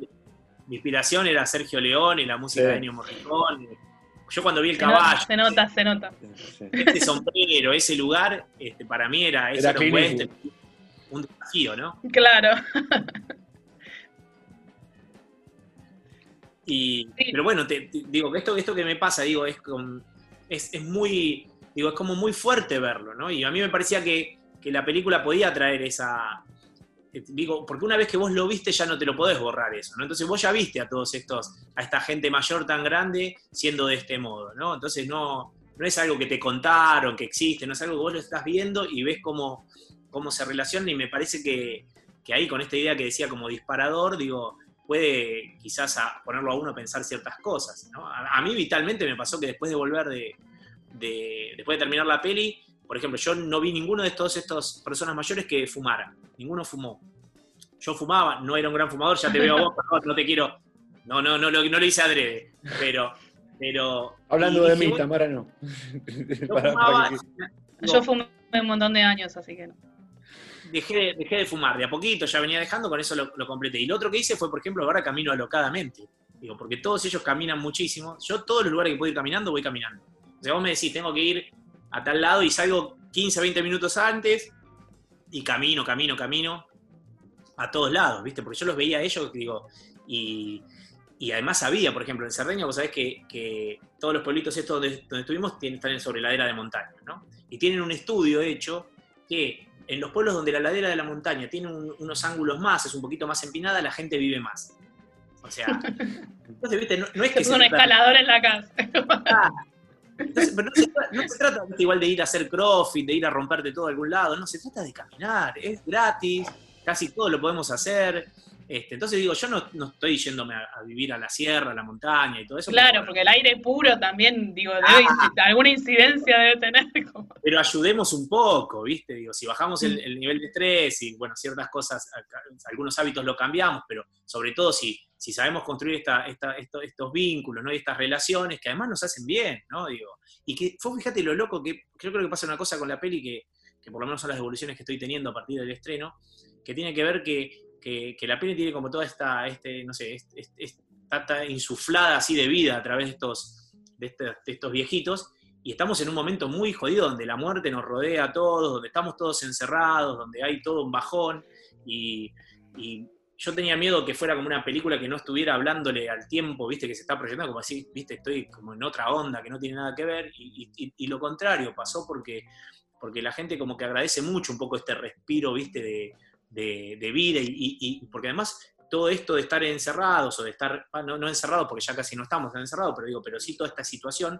Mi, inspiración era Sergio León y la música de Ennio Morricone. Yo cuando vi el caballo. se nota, se nota. Este sombrero, ese lugar, este, para mí era, era, un western, un desafío, ¿no? Claro. Y, Pero bueno, te, digo que esto, esto que me pasa, digo, es, es, es muy digo, es como muy fuerte verlo, ¿no? Y a mí me parecía que, la película podía traer esa, eh, digo, porque una vez que vos lo viste ya no te lo podés borrar eso, ¿no? Entonces vos ya viste a todos estos, a esta gente mayor tan grande siendo de este modo, ¿no? Entonces no, no es algo que te contaron, que existe, no es algo que vos lo estás viendo y ves cómo, cómo se relaciona y me parece que, ahí con esta idea que decía como disparador, digo, puede quizás ponerlo a uno a pensar ciertas cosas, ¿no? a mí vitalmente me pasó que después de volver de, después de terminar la peli, por ejemplo, yo no vi ninguno de todos estos personas mayores que fumara. Ninguno fumó. Yo fumaba, no era un gran fumador, ya te veo a vos, no, te quiero. No, no, no, no, no lo hice adrede. Pero. pero Hablando de mí, Tamara no. Yo, fumé un montón de años, así que no. Dejé, dejé de fumar, de a poquito ya venía dejando, con eso lo, lo, completé. Y lo otro que hice fue, por ejemplo, ahora camino alocadamente. Digo, porque todos ellos caminan muchísimo. Yo todos los lugares que puedo ir caminando, voy caminando. O sea, vos me decís, tengo que ir a tal lado y salgo 15, 20 minutos antes y camino, camino, camino a todos lados, ¿viste? Porque yo los veía a ellos, digo, y, además sabía, por ejemplo, en Cerdeña, vos sabés que, todos los pueblitos estos donde, donde estuvimos están sobre ladera de montaña, ¿no? Y tienen un estudio hecho que en los pueblos donde la ladera de la montaña tiene unos ángulos más, es un poquito más empinada, la gente vive más. O sea, entonces, viste, no, es que... Es un escalador en la casa. Ah, pero no se, trata igual de ir a hacer crossfit, de ir a romperte todo a algún lado, no, se trata de caminar, es gratis, casi todo lo podemos hacer. Este, entonces digo, yo no, estoy yéndome a, vivir a la sierra, a la montaña y todo eso. Claro, porque el aire puro también, digo, ah. alguna incidencia debe tener. Pero ayudemos un poco, ¿viste? Digo, si bajamos el, nivel de estrés y, bueno, ciertas cosas, algunos hábitos lo cambiamos, pero sobre todo si, si sabemos construir estos, vínculos, ¿no? Y estas relaciones que además nos hacen bien, ¿no? Digo, y que fíjate lo loco, que yo creo que pasa una cosa con la peli que, que por lo menos son las devoluciones que estoy teniendo a partir del estreno, que tiene que ver que que, la peli tiene como toda esta, este, no sé, está insuflada así de vida a través de estos, de, estos viejitos, y estamos en un momento muy jodido donde la muerte nos rodea a todos, donde estamos todos encerrados, donde hay todo un bajón, y, yo tenía miedo que fuera como una película que no estuviera hablándole al tiempo, viste, que se está proyectando, como así, viste, estoy como en otra onda que no tiene nada que ver, y, lo contrario, pasó porque, porque la gente como que agradece mucho un poco este respiro, viste, de, de, vida y, porque además todo esto de estar encerrados o de estar, ah, no, no encerrados porque ya casi no estamos encerrados, pero digo, pero sí toda esta situación,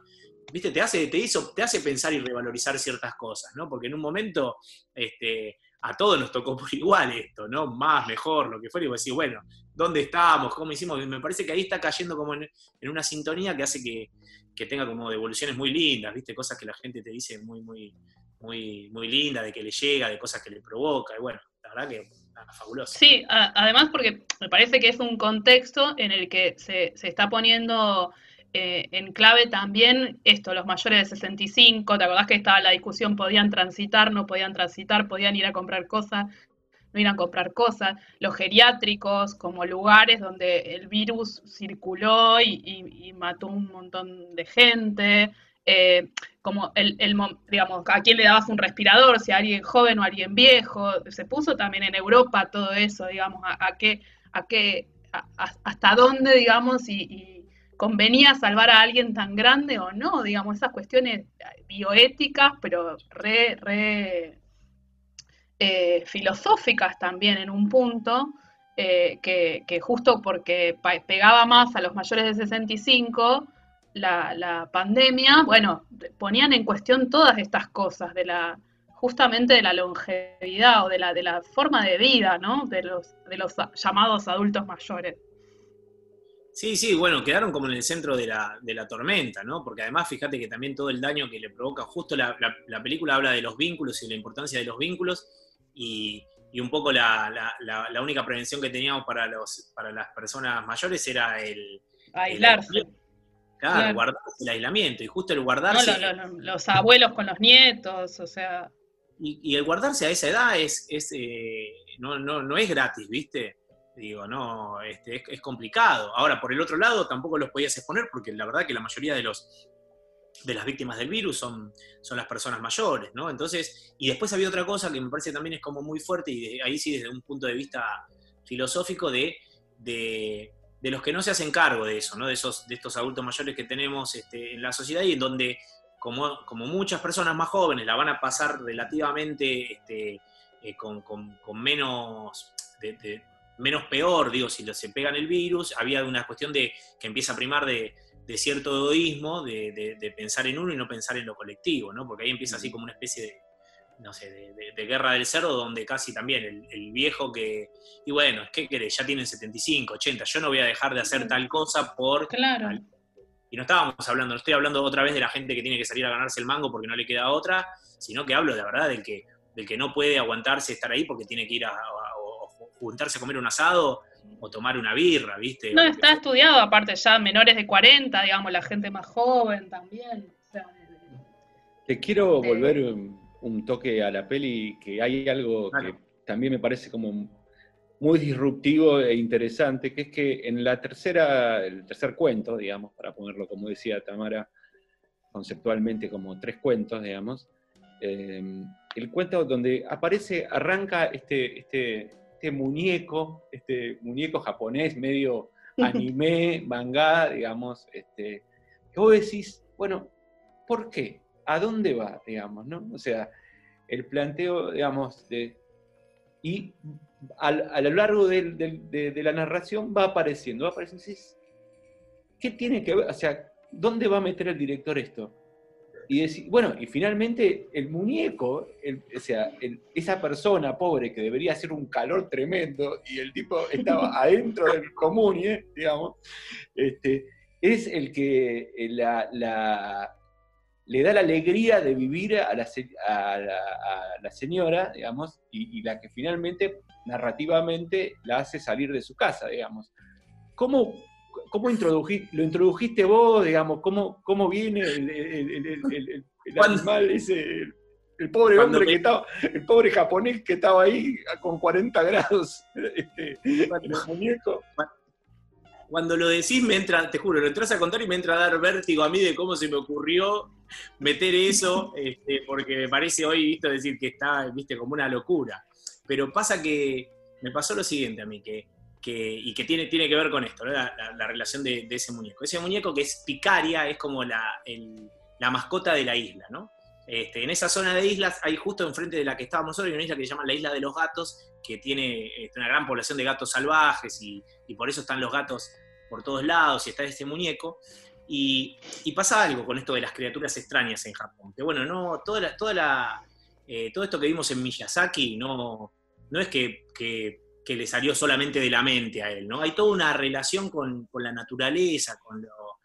viste, te hace, te hizo, te hace pensar y revalorizar ciertas cosas, ¿no? Porque en un momento este, a todos nos tocó por igual esto, ¿no? Más, mejor, lo que fuera, y vos decís, bueno, ¿dónde estamos? ¿Cómo hicimos? Me parece que ahí está cayendo como en, una sintonía que hace que, que, tenga como devoluciones muy lindas, ¿viste? Cosas que la gente te dice muy, muy, muy, muy linda, de que le llega, de cosas que le provoca, y bueno, la verdad que fabuloso. Sí, además porque me parece que es un contexto en el que se, está poniendo eh, en clave también esto, los mayores de 65, ¿te acordás que estaba la discusión, podían transitar, no podían transitar, podían ir a comprar cosas, no ir a comprar cosas, los geriátricos como lugares donde el virus circuló y mató un montón de gente, eh, como el, digamos, a quién le dabas un respirador, si a alguien joven o a alguien viejo, se puso también en Europa todo eso, digamos, a, qué, a qué, hasta dónde, digamos, y, convenía salvar a alguien tan grande o no, digamos, esas cuestiones bioéticas, pero re, re eh, filosóficas también en un punto, eh, que, justo porque pegaba más a los mayores de 65, la, la pandemia, bueno, ponían en cuestión todas estas cosas de la justamente de la longevidad o de la, de la forma de vida, ¿no? De los, de los llamados adultos mayores. Sí, sí, bueno, quedaron como en el centro de la, de la, tormenta, ¿no? Porque además, fíjate que también todo el daño que le provoca, justo la, la, película habla de los vínculos y la importancia de los vínculos, y, y un poco la, única prevención que teníamos para, los, para las personas mayores era el... Aislarse. Claro, guardarse el aislamiento, y justo el guardarse... los abuelos con los nietos, o sea... Y, el guardarse a esa edad es, es eh, no, no, no, es gratis, ¿viste? Digo, no, este, es, complicado. Ahora, por el otro lado, tampoco los podías exponer porque la verdad que la mayoría de los de las víctimas del virus son, son las personas mayores, ¿no? Entonces, y después había otra cosa que me parece también es como muy fuerte, y ahí sí desde un punto de vista filosófico, de, de, los que no se hacen cargo de eso, ¿no? De, esos, de estos adultos mayores que tenemos este, en la sociedad y en donde como, muchas personas más jóvenes la van a pasar relativamente este, eh, con, menos, menos peor, digo, si se pegan el virus, había una cuestión de que empieza a primar de, cierto egoísmo, de, pensar en uno y no pensar en lo colectivo, ¿no? Porque ahí empieza así como una especie de, no sé, de, guerra del cerdo, donde casi también el, viejo que, y bueno, ¿qué querés? Ya tienen 75, 80, yo no voy a dejar de hacer tal cosa por... Claro. Y no estábamos hablando, no estoy hablando otra vez de la gente que tiene que salir a ganarse el mango porque no le queda otra, sino que hablo de verdad del que, del que no puede aguantarse estar ahí porque tiene que ir a, juntarse a comer un asado o tomar una birra, ¿viste? No, está estudiado, aparte ya menores de 40, digamos, la gente más joven también. Te quiero volver un, toque a la peli, que hay algo que también me parece como muy disruptivo e interesante, que es que en la tercera, el tercer cuento, digamos, para ponerlo como decía Tamara, conceptualmente como tres cuentos, digamos, eh, el cuento donde aparece, arranca este, este, este muñeco, este muñeco japonés medio anime, manga, digamos, este, que vos decís, bueno, ¿por qué? ¿A dónde va? Digamos, ¿no? O sea, el planteo, digamos, de... Y a lo largo de, la narración va apareciendo, va apareciendo. ¿Qué tiene que ver? O sea, ¿dónde va a meter el director esto? Y decir, bueno, y finalmente el muñeco, o sea, esa persona pobre que debería hacer un calor tremendo y el tipo estaba adentro del comunie, digamos, este, es el que la, le da la alegría de vivir a la, señora, digamos, y, la que finalmente, narrativamente, la hace salir de su casa, digamos. ¿Cómo, cómo introdujiste, lo introdujiste vos, digamos, cómo, cómo viene el, animal ese, el pobre hombre que estaba, el pobre japonés que estaba ahí con 40 grados, este, el muñeco? cuando lo decís me entra, te juro, lo entras a contar y me entra a dar vértigo a mí de cómo se me ocurrió meter eso, este, porque me parece hoy visto decir que está, viste, como una locura. Pero pasa que me pasó lo siguiente a mí, que, y que tiene, tiene que ver con esto, la, relación de, ese muñeco. Ese muñeco que es Picaria, es como la, la mascota de la isla, ¿no? Este, en esa zona de islas hay justo enfrente de la que estábamos hoy una isla que se llama la Isla de los Gatos, que tiene este, una gran población de gatos salvajes y, por eso están los gatos por todos lados y está este muñeco. Y, pasa algo con esto de las criaturas extrañas en Japón. Que bueno, no, toda toda la, eh, todo esto que vimos en Miyazaki no, no es que, le salió solamente de la mente a él, ¿no? Hay toda una relación con, la naturaleza, con lo,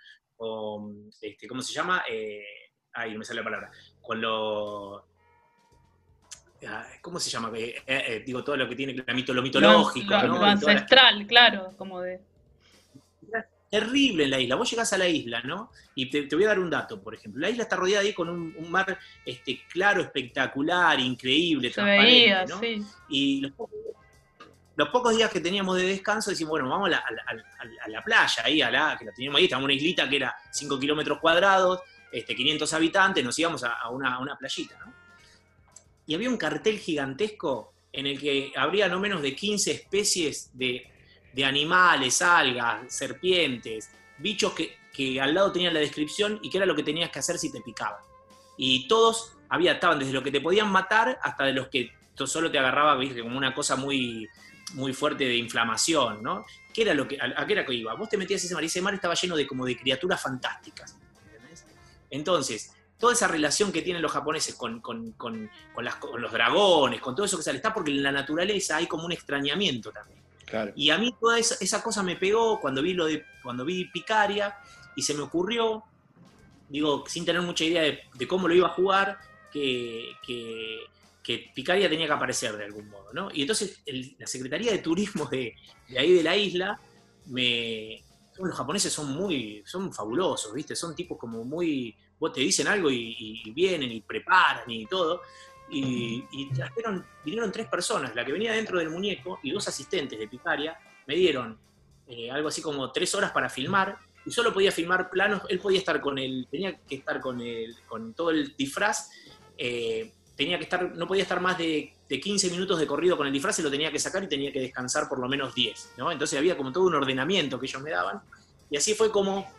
este, ¿cómo se llama? Eh, ay, no me sale la palabra, con lo... Ah, ¿Cómo se llama? Eh, eh, digo, todo lo que tiene lo mitológico. Lo, lo ancestral, claro, como de... Terrible en la isla. Vos llegás a la isla, ¿no? Y te, voy a dar un dato, por ejemplo. La isla está rodeada ahí con un, mar este, claro, espectacular, increíble, transparente. sí. Y los pocos, días que teníamos de descanso decimos, bueno, vamos a la, playa, ahí, a la, que la teníamos ahí, estábamos en una islita que era 5 kilómetros cuadrados, este, 500 habitantes, nos íbamos a, una, playita, ¿no? Y había un cartel gigantesco en el que habría no menos de 15 especies de, animales, algas, serpientes, bichos que que al lado tenían la descripción y qué era lo que tenías que hacer si te picaban. Y todos había, estaban desde lo que te podían matar hasta de los que solo te agarraba como una cosa muy, muy fuerte de inflamación, ¿no? ¿Qué era lo que, a, qué era que iba? Vos te metías ese mar y ese mar estaba lleno de como de criaturas fantásticas. Entonces, toda esa relación que tienen los japoneses con, los dragones, con todo eso que sale, está porque en la naturaleza hay como un extrañamiento también. Y a mí toda esa, cosa me pegó cuando vi lo de, cuando vi Picaria y se me ocurrió, digo, sin tener mucha idea de, cómo lo iba a jugar, que, que, Picaria tenía que aparecer de algún modo, ¿no? Y entonces la Secretaría de Turismo de, ahí de la isla, me, los japoneses son muy, son fabulosos, ¿viste? Son tipos como muy, vos te dicen algo y, vienen y preparan y todo. Y, vinieron tres personas, la que venía dentro del muñeco y dos asistentes de Picaria, me dieron eh, algo así como tres horas para filmar y solo podía filmar planos, él podía estar con el, tenía que estar con el, con todo el disfraz, eh, tenía que estar, no podía estar más de, 15 minutos de corrido con el disfraz, se lo tenía que sacar y tenía que descansar por lo menos 10, ¿no? Entonces había como todo un ordenamiento que ellos me daban, y así fue como,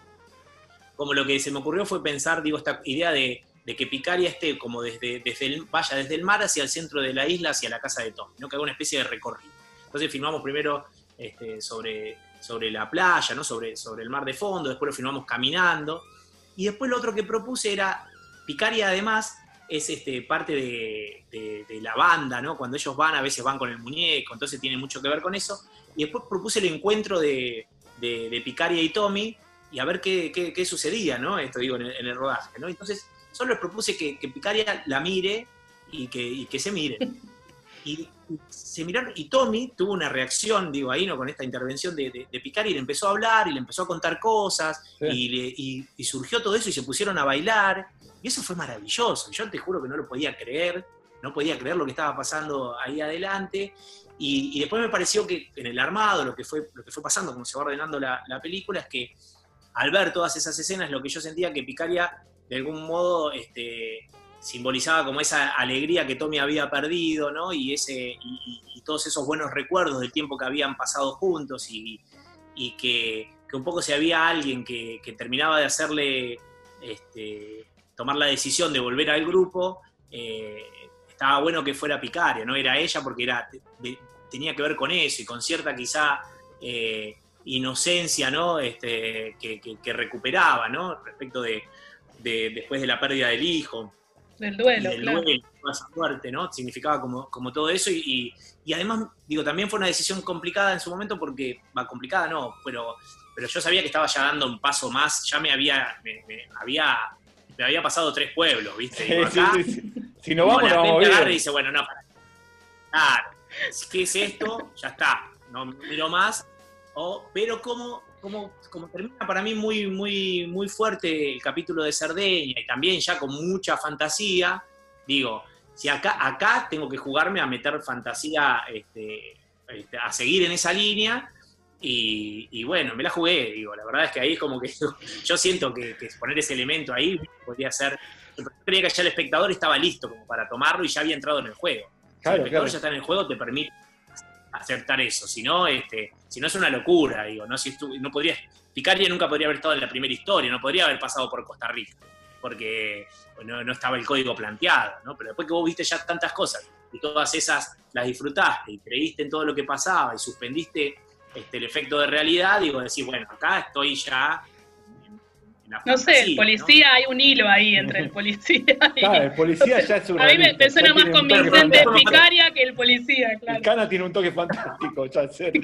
como lo que se me ocurrió fue pensar, digo, esta idea de, que Picaria esté como desde, desde el, vaya desde el mar hacia el centro de la isla, hacia la casa de Tom, ¿no? que haga una especie de recorrido. Entonces filmamos primero este, sobre, sobre la playa, ¿no? sobre, sobre el mar de fondo, después lo filmamos caminando, y después lo otro que propuse era, Picaria además es este, parte de, la banda, ¿no? Cuando ellos van, a veces van con el muñeco, entonces tiene mucho que ver con eso. Y después propuse el encuentro de, Picaria y Tommy y a ver qué, sucedía, ¿no? Esto digo, en el, rodaje, ¿no? Entonces, solo les propuse que, Picaria la mire y que, que se mire. Y, se miraron, y Tommy tuvo una reacción, digo, ahí, ¿no? Con esta intervención de, Picaria y le empezó a hablar y le empezó a contar cosas y, y surgió todo eso y se pusieron a bailar y eso fue maravilloso. Yo te juro que no lo podía creer, no podía creer lo que estaba pasando ahí adelante. Y, después me pareció que en el armado, lo que fue, lo que fue pasando, como se va ordenando la, película, es que al ver todas esas escenas, lo que yo sentía que Picaria, de algún modo, este, simbolizaba como esa alegría que Tommy había perdido, ¿no? Y, ese, y, todos esos buenos recuerdos del tiempo que habían pasado juntos y, que, un poco si había alguien que, que terminaba de hacerle este, tomar la decisión de volver al grupo, eh, estaba bueno que fuera Picaria, no era ella porque era, tenía que ver con eso y con cierta quizá eh, inocencia ¿no? Este, que, recuperaba ¿no? respecto de, después de la pérdida del hijo. Del duelo, del duelo, esa muerte, ¿no? Significaba como, como todo eso y, además, digo, también fue una decisión complicada en su momento porque, va, complicada no, pero, pero yo sabía que estaba ya dando un paso más, ya me había, me había me había pasado tres pueblos, ¿viste? Si no vamos, no vamos a y dice, bueno, no, para. Claro, ¿qué es esto? Ya está, no miro más. pero como, como, como termina para mí muy, muy, muy fuerte el capítulo de Cerdeña y también ya con mucha fantasía, digo, si acá, acá tengo que jugarme a meter fantasía, este, este, a seguir en esa línea, y, bueno, me la jugué, digo, la verdad es que ahí es como que yo, siento que, poner ese elemento ahí podría ser. Yo creía que ya el espectador estaba listo como para tomarlo y ya había entrado en el juego. si el espectador ya está en el juego, te permite aceptar eso. Si no, este, si no es una locura, digo, ¿no? Si no podría, Picaria nunca podría haber estado en la primera historia, no podría haber pasado por Costa Rica, porque no, no, estaba el código planteado, ¿no? Pero después que vos viste ya tantas cosas y todas esas las disfrutaste y creíste en todo lo que pasaba y suspendiste este, el efecto de realidad, digo, decir, bueno, acá estoy ya. No sé, el policía, hay un hilo ahí entre el policía y. Claro, el policía ya es un. A mí me, suena más convincente Picaria que el policía, claro. El Cana tiene un toque fantástico, ya sé.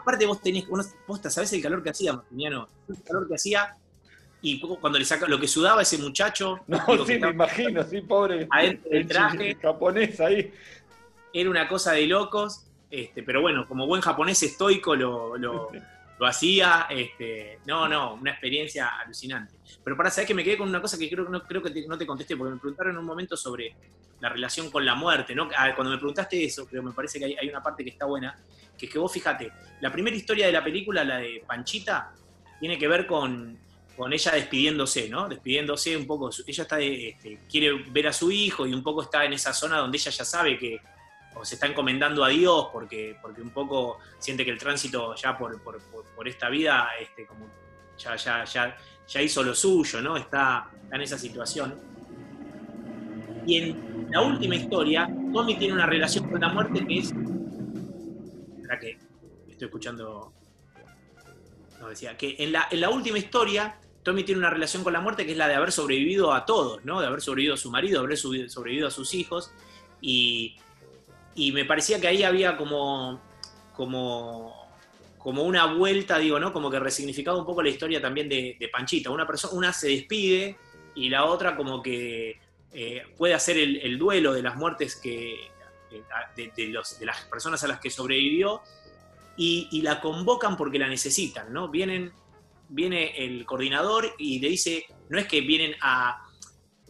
Aparte, vos tenés, vos sabés el calor que hacía, Martiniano, el calor que hacía y cuando le saca lo que sudaba ese muchacho. No, sí, me imagino, sí, pobre. Adentro del traje. japonés ahí era una cosa de locos, este, pero bueno, como buen japonés estoico lo, lo, hacía, este, no, no, una experiencia alucinante. Pero para saber que me quedé con una cosa que creo, no, creo que no te contesté, porque me preguntaron en un momento sobre la relación con la muerte, ¿no? Ah, cuando me preguntaste eso, creo me parece que hay, una parte que está buena, que es que vos fíjate, la primera historia de la película, la de Panchita, tiene que ver con, con ella despidiéndose, ¿no? Despidiéndose un poco, ella está, este, quiere ver a su hijo y un poco está en esa zona donde ella ya sabe que o se está encomendando a Dios porque, porque un poco siente que el tránsito ya por, esta vida este, ya, ya, ya, hizo lo suyo, ¿no? Está, en esa situación. Y en la última historia, Tommy tiene una relación con la muerte que es. ¿Para que Estoy escuchando. No, decía que en la, en la última historia, Tommy tiene una relación con la muerte que es la de haber sobrevivido a todos, ¿no? De haber sobrevivido a su marido, haber sobrevivido a sus hijos. Y, y me parecía que ahí había como, como, como una vuelta, digo, ¿no? Como que resignificaba un poco la historia también de, Panchita. Una, persona, una se despide y la otra como que eh, puede hacer el, duelo de las muertes que, eh, de, los, de, las personas a las que sobrevivió y, la convocan porque la necesitan, ¿no? Vienen, viene el coordinador y le dice, no es que vienen a,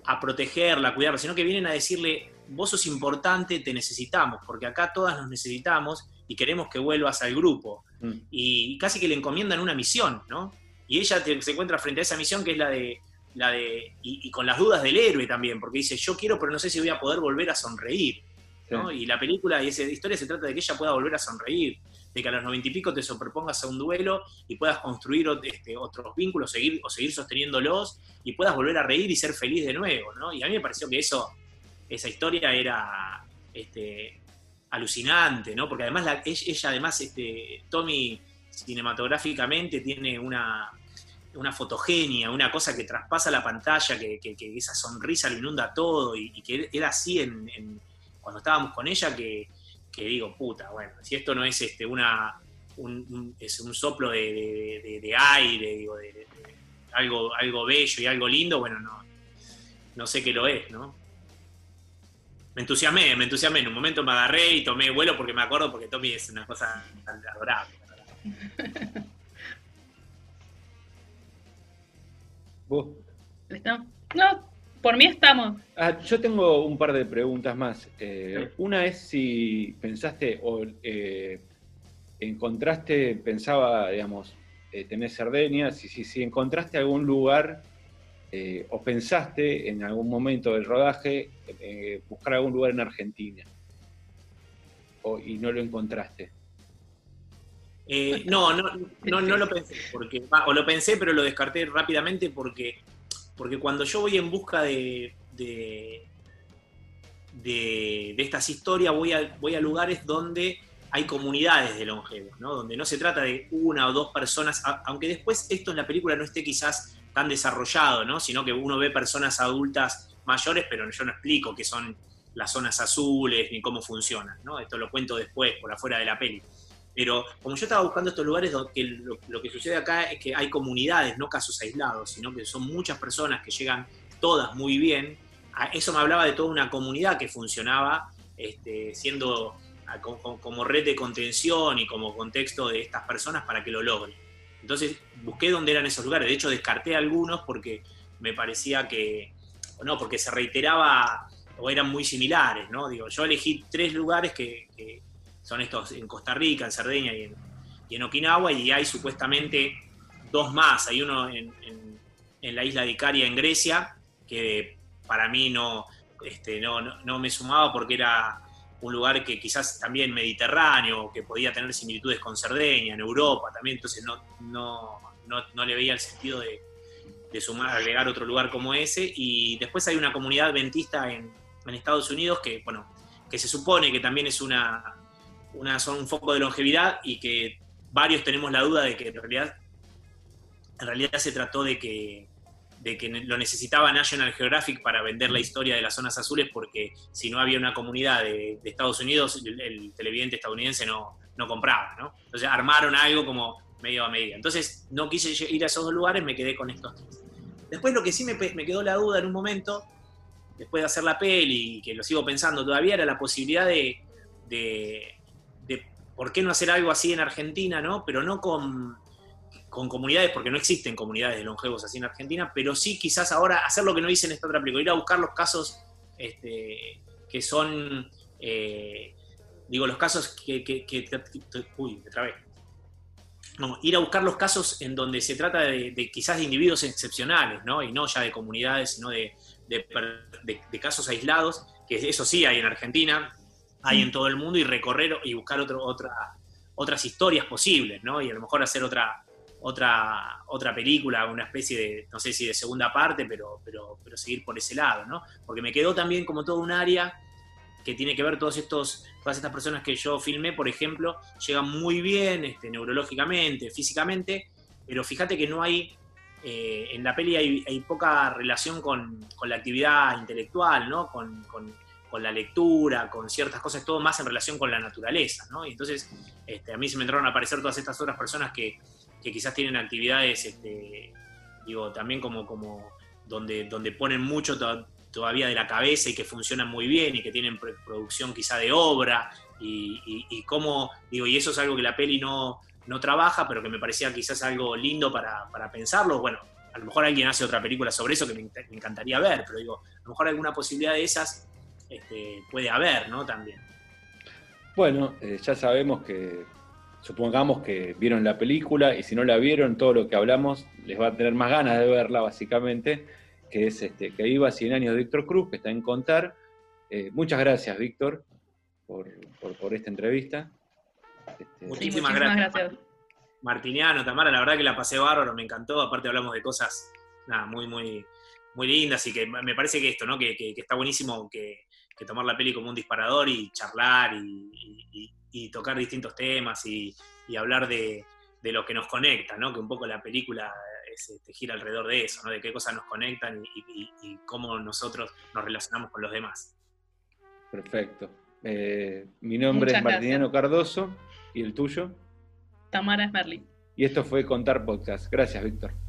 a protegerla, a cuidarla, sino que vienen a decirle, vos sos importante, te necesitamos, porque acá todas nos necesitamos y queremos que vuelvas al grupo. Mm. Y casi que le encomiendan una misión, ¿no? Y ella se encuentra frente a esa misión que es la de, la de y, con las dudas del héroe también, porque dice, yo quiero, pero no sé si voy a poder volver a sonreír. ¿no? Y la película y esa historia se trata de que ella pueda volver a sonreír, de que a los noventa y pico te superpongas a un duelo y puedas construir este, otros vínculos seguir, o seguir sosteniéndolos y puedas volver a reír y ser feliz de nuevo. ¿no? Y a mí me pareció que eso esa historia era este, alucinante, ¿no? Porque además ella, además, este, Tommy cinematográficamente tiene una, una fotogenia, una cosa que traspasa la pantalla, que, esa sonrisa lo inunda todo y, que era así en, cuando estábamos con ella que, digo, puta, bueno, si esto no es este, una, un, es un soplo de, aire, digo, de, algo, algo bello y algo lindo, bueno, no, no sé qué lo es, ¿no? Me entusiasmé, me entusiasmé. En un momento me agarré y tomé vuelo porque me acuerdo, porque Tommy es una cosa adorable. ¿Vos? No, por mí estamos. Ah, yo tengo un par de preguntas más. Eh, una es si pensaste o eh, encontraste, pensaba, digamos, eh, tenés Cerdeña, si, si, si encontraste algún lugar eh, o pensaste en algún momento del rodaje eh, buscar algún lugar en Argentina y no lo encontraste? Eh, no, no, lo pensé, porque, o lo pensé, pero lo descarté rápidamente porque, porque cuando yo voy en busca de, de, estas historias, voy a, voy a lugares donde hay comunidades de longevos, ¿no? donde no se trata de una o dos personas, aunque después esto en la película no esté quizás tan desarrollado, ¿no? sino que uno ve personas adultas mayores, pero yo no explico qué son las zonas azules ni cómo funcionan. ¿no? Esto lo cuento después, por afuera de la peli. Pero como yo estaba buscando estos lugares, lo, lo, que sucede acá es que hay comunidades, no casos aislados, sino que son muchas personas que llegan todas muy bien. Eso me hablaba de toda una comunidad que funcionaba este, siendo como red de contención y como contexto de estas personas para que lo logren. Entonces busqué dónde eran esos lugares. De hecho, descarté algunos porque me parecía que, no, porque se reiteraba o eran muy similares, ¿no? Digo, yo elegí tres lugares que, son estos en Costa Rica, en Cerdeña y en, Okinawa, y hay supuestamente dos más. Hay uno en, la isla de Icaria, en Grecia, que para mí no, este, no, no me sumaba porque era un lugar que quizás también mediterráneo, que podía tener similitudes con Cerdeña, en Europa también, entonces no, no, no, le veía el sentido de, sumar, agregar otro lugar como ese. Y después hay una comunidad adventista en, Estados Unidos que, bueno, que se supone que también es una, una, son un foco de longevidad y que varios tenemos la duda de que en realidad, en realidad se trató de que de que lo necesitaba National Geographic para vender la historia de las zonas azules porque si no había una comunidad de, Estados Unidos, el, televidente estadounidense no, no compraba, ¿no? Entonces armaron algo como medio a medida. Entonces no quise ir a esos dos lugares, me quedé con estos tres. Después lo que sí me, quedó la duda en un momento, después de hacer la peli, que lo sigo pensando todavía, era la posibilidad de, de, de por qué no hacer algo así en Argentina, ¿no? Pero no con con comunidades, porque no existen comunidades de longevos así en Argentina, pero sí quizás ahora hacer lo que no hice en esta otra película, ir a buscar los casos este, que son, eh, digo, los casos que, uy, me trabé. No, ir a buscar los casos en donde se trata de, quizás de individuos excepcionales, ¿no? Y no ya de comunidades, sino de, de casos aislados, que eso sí hay en Argentina, hay en todo el mundo y recorrer y buscar otro, otra, otras historias posibles, ¿no? Y a lo mejor hacer otra, otra, otra película, una especie de, no sé si de segunda parte, pero, pero, pero seguir por ese lado, ¿no? Porque me quedó también como todo un área que tiene que ver todos estos, todas estas personas que yo filmé, por ejemplo, llegan muy bien este, neurológicamente, físicamente, pero fíjate que no hay, eh, en la peli hay, poca relación con, la actividad intelectual, ¿no? Con, la lectura, con ciertas cosas, todo más en relación con la naturaleza, ¿no? Y entonces este, a mí se me entraron a aparecer todas estas otras personas que, quizás tienen actividades, este, digo, también como, como donde, donde ponen mucho todavía de la cabeza y que funcionan muy bien y que tienen producción quizá de obra y, cómo, digo, y eso es algo que la peli no, no trabaja, pero que me parecía quizás algo lindo para, pensarlo. Bueno, a lo mejor alguien hace otra película sobre eso que me, encantaría ver, pero digo, a lo mejor alguna posibilidad de esas este, puede haber, ¿no? También. Bueno, eh, ya sabemos que, supongamos que vieron la película y si no la vieron, todo lo que hablamos les va a tener más ganas de verla, básicamente que es este, que iba 100 años de Víctor Cruz, que está en Contar. Eh, muchas gracias, Víctor, por, esta entrevista. Este, muchísimas, gracias. Martiniano, Tamara, la verdad que la pasé bárbaro, me encantó. Aparte hablamos de cosas muy, muy, muy lindas y que me parece que esto, ¿no? Que, está buenísimo que, tomar la peli como un disparador y charlar y, tocar distintos temas y, hablar de, de, lo que nos conecta, ¿no? Que un poco la película se este, gira alrededor de eso, ¿no? de qué cosas nos conectan y, cómo nosotros nos relacionamos con los demás. Perfecto. Eh, mi nombre es Martiniano Cardoso y el tuyo. Tamara Esmerli. Y esto fue Contar Podcast. Gracias, Víctor.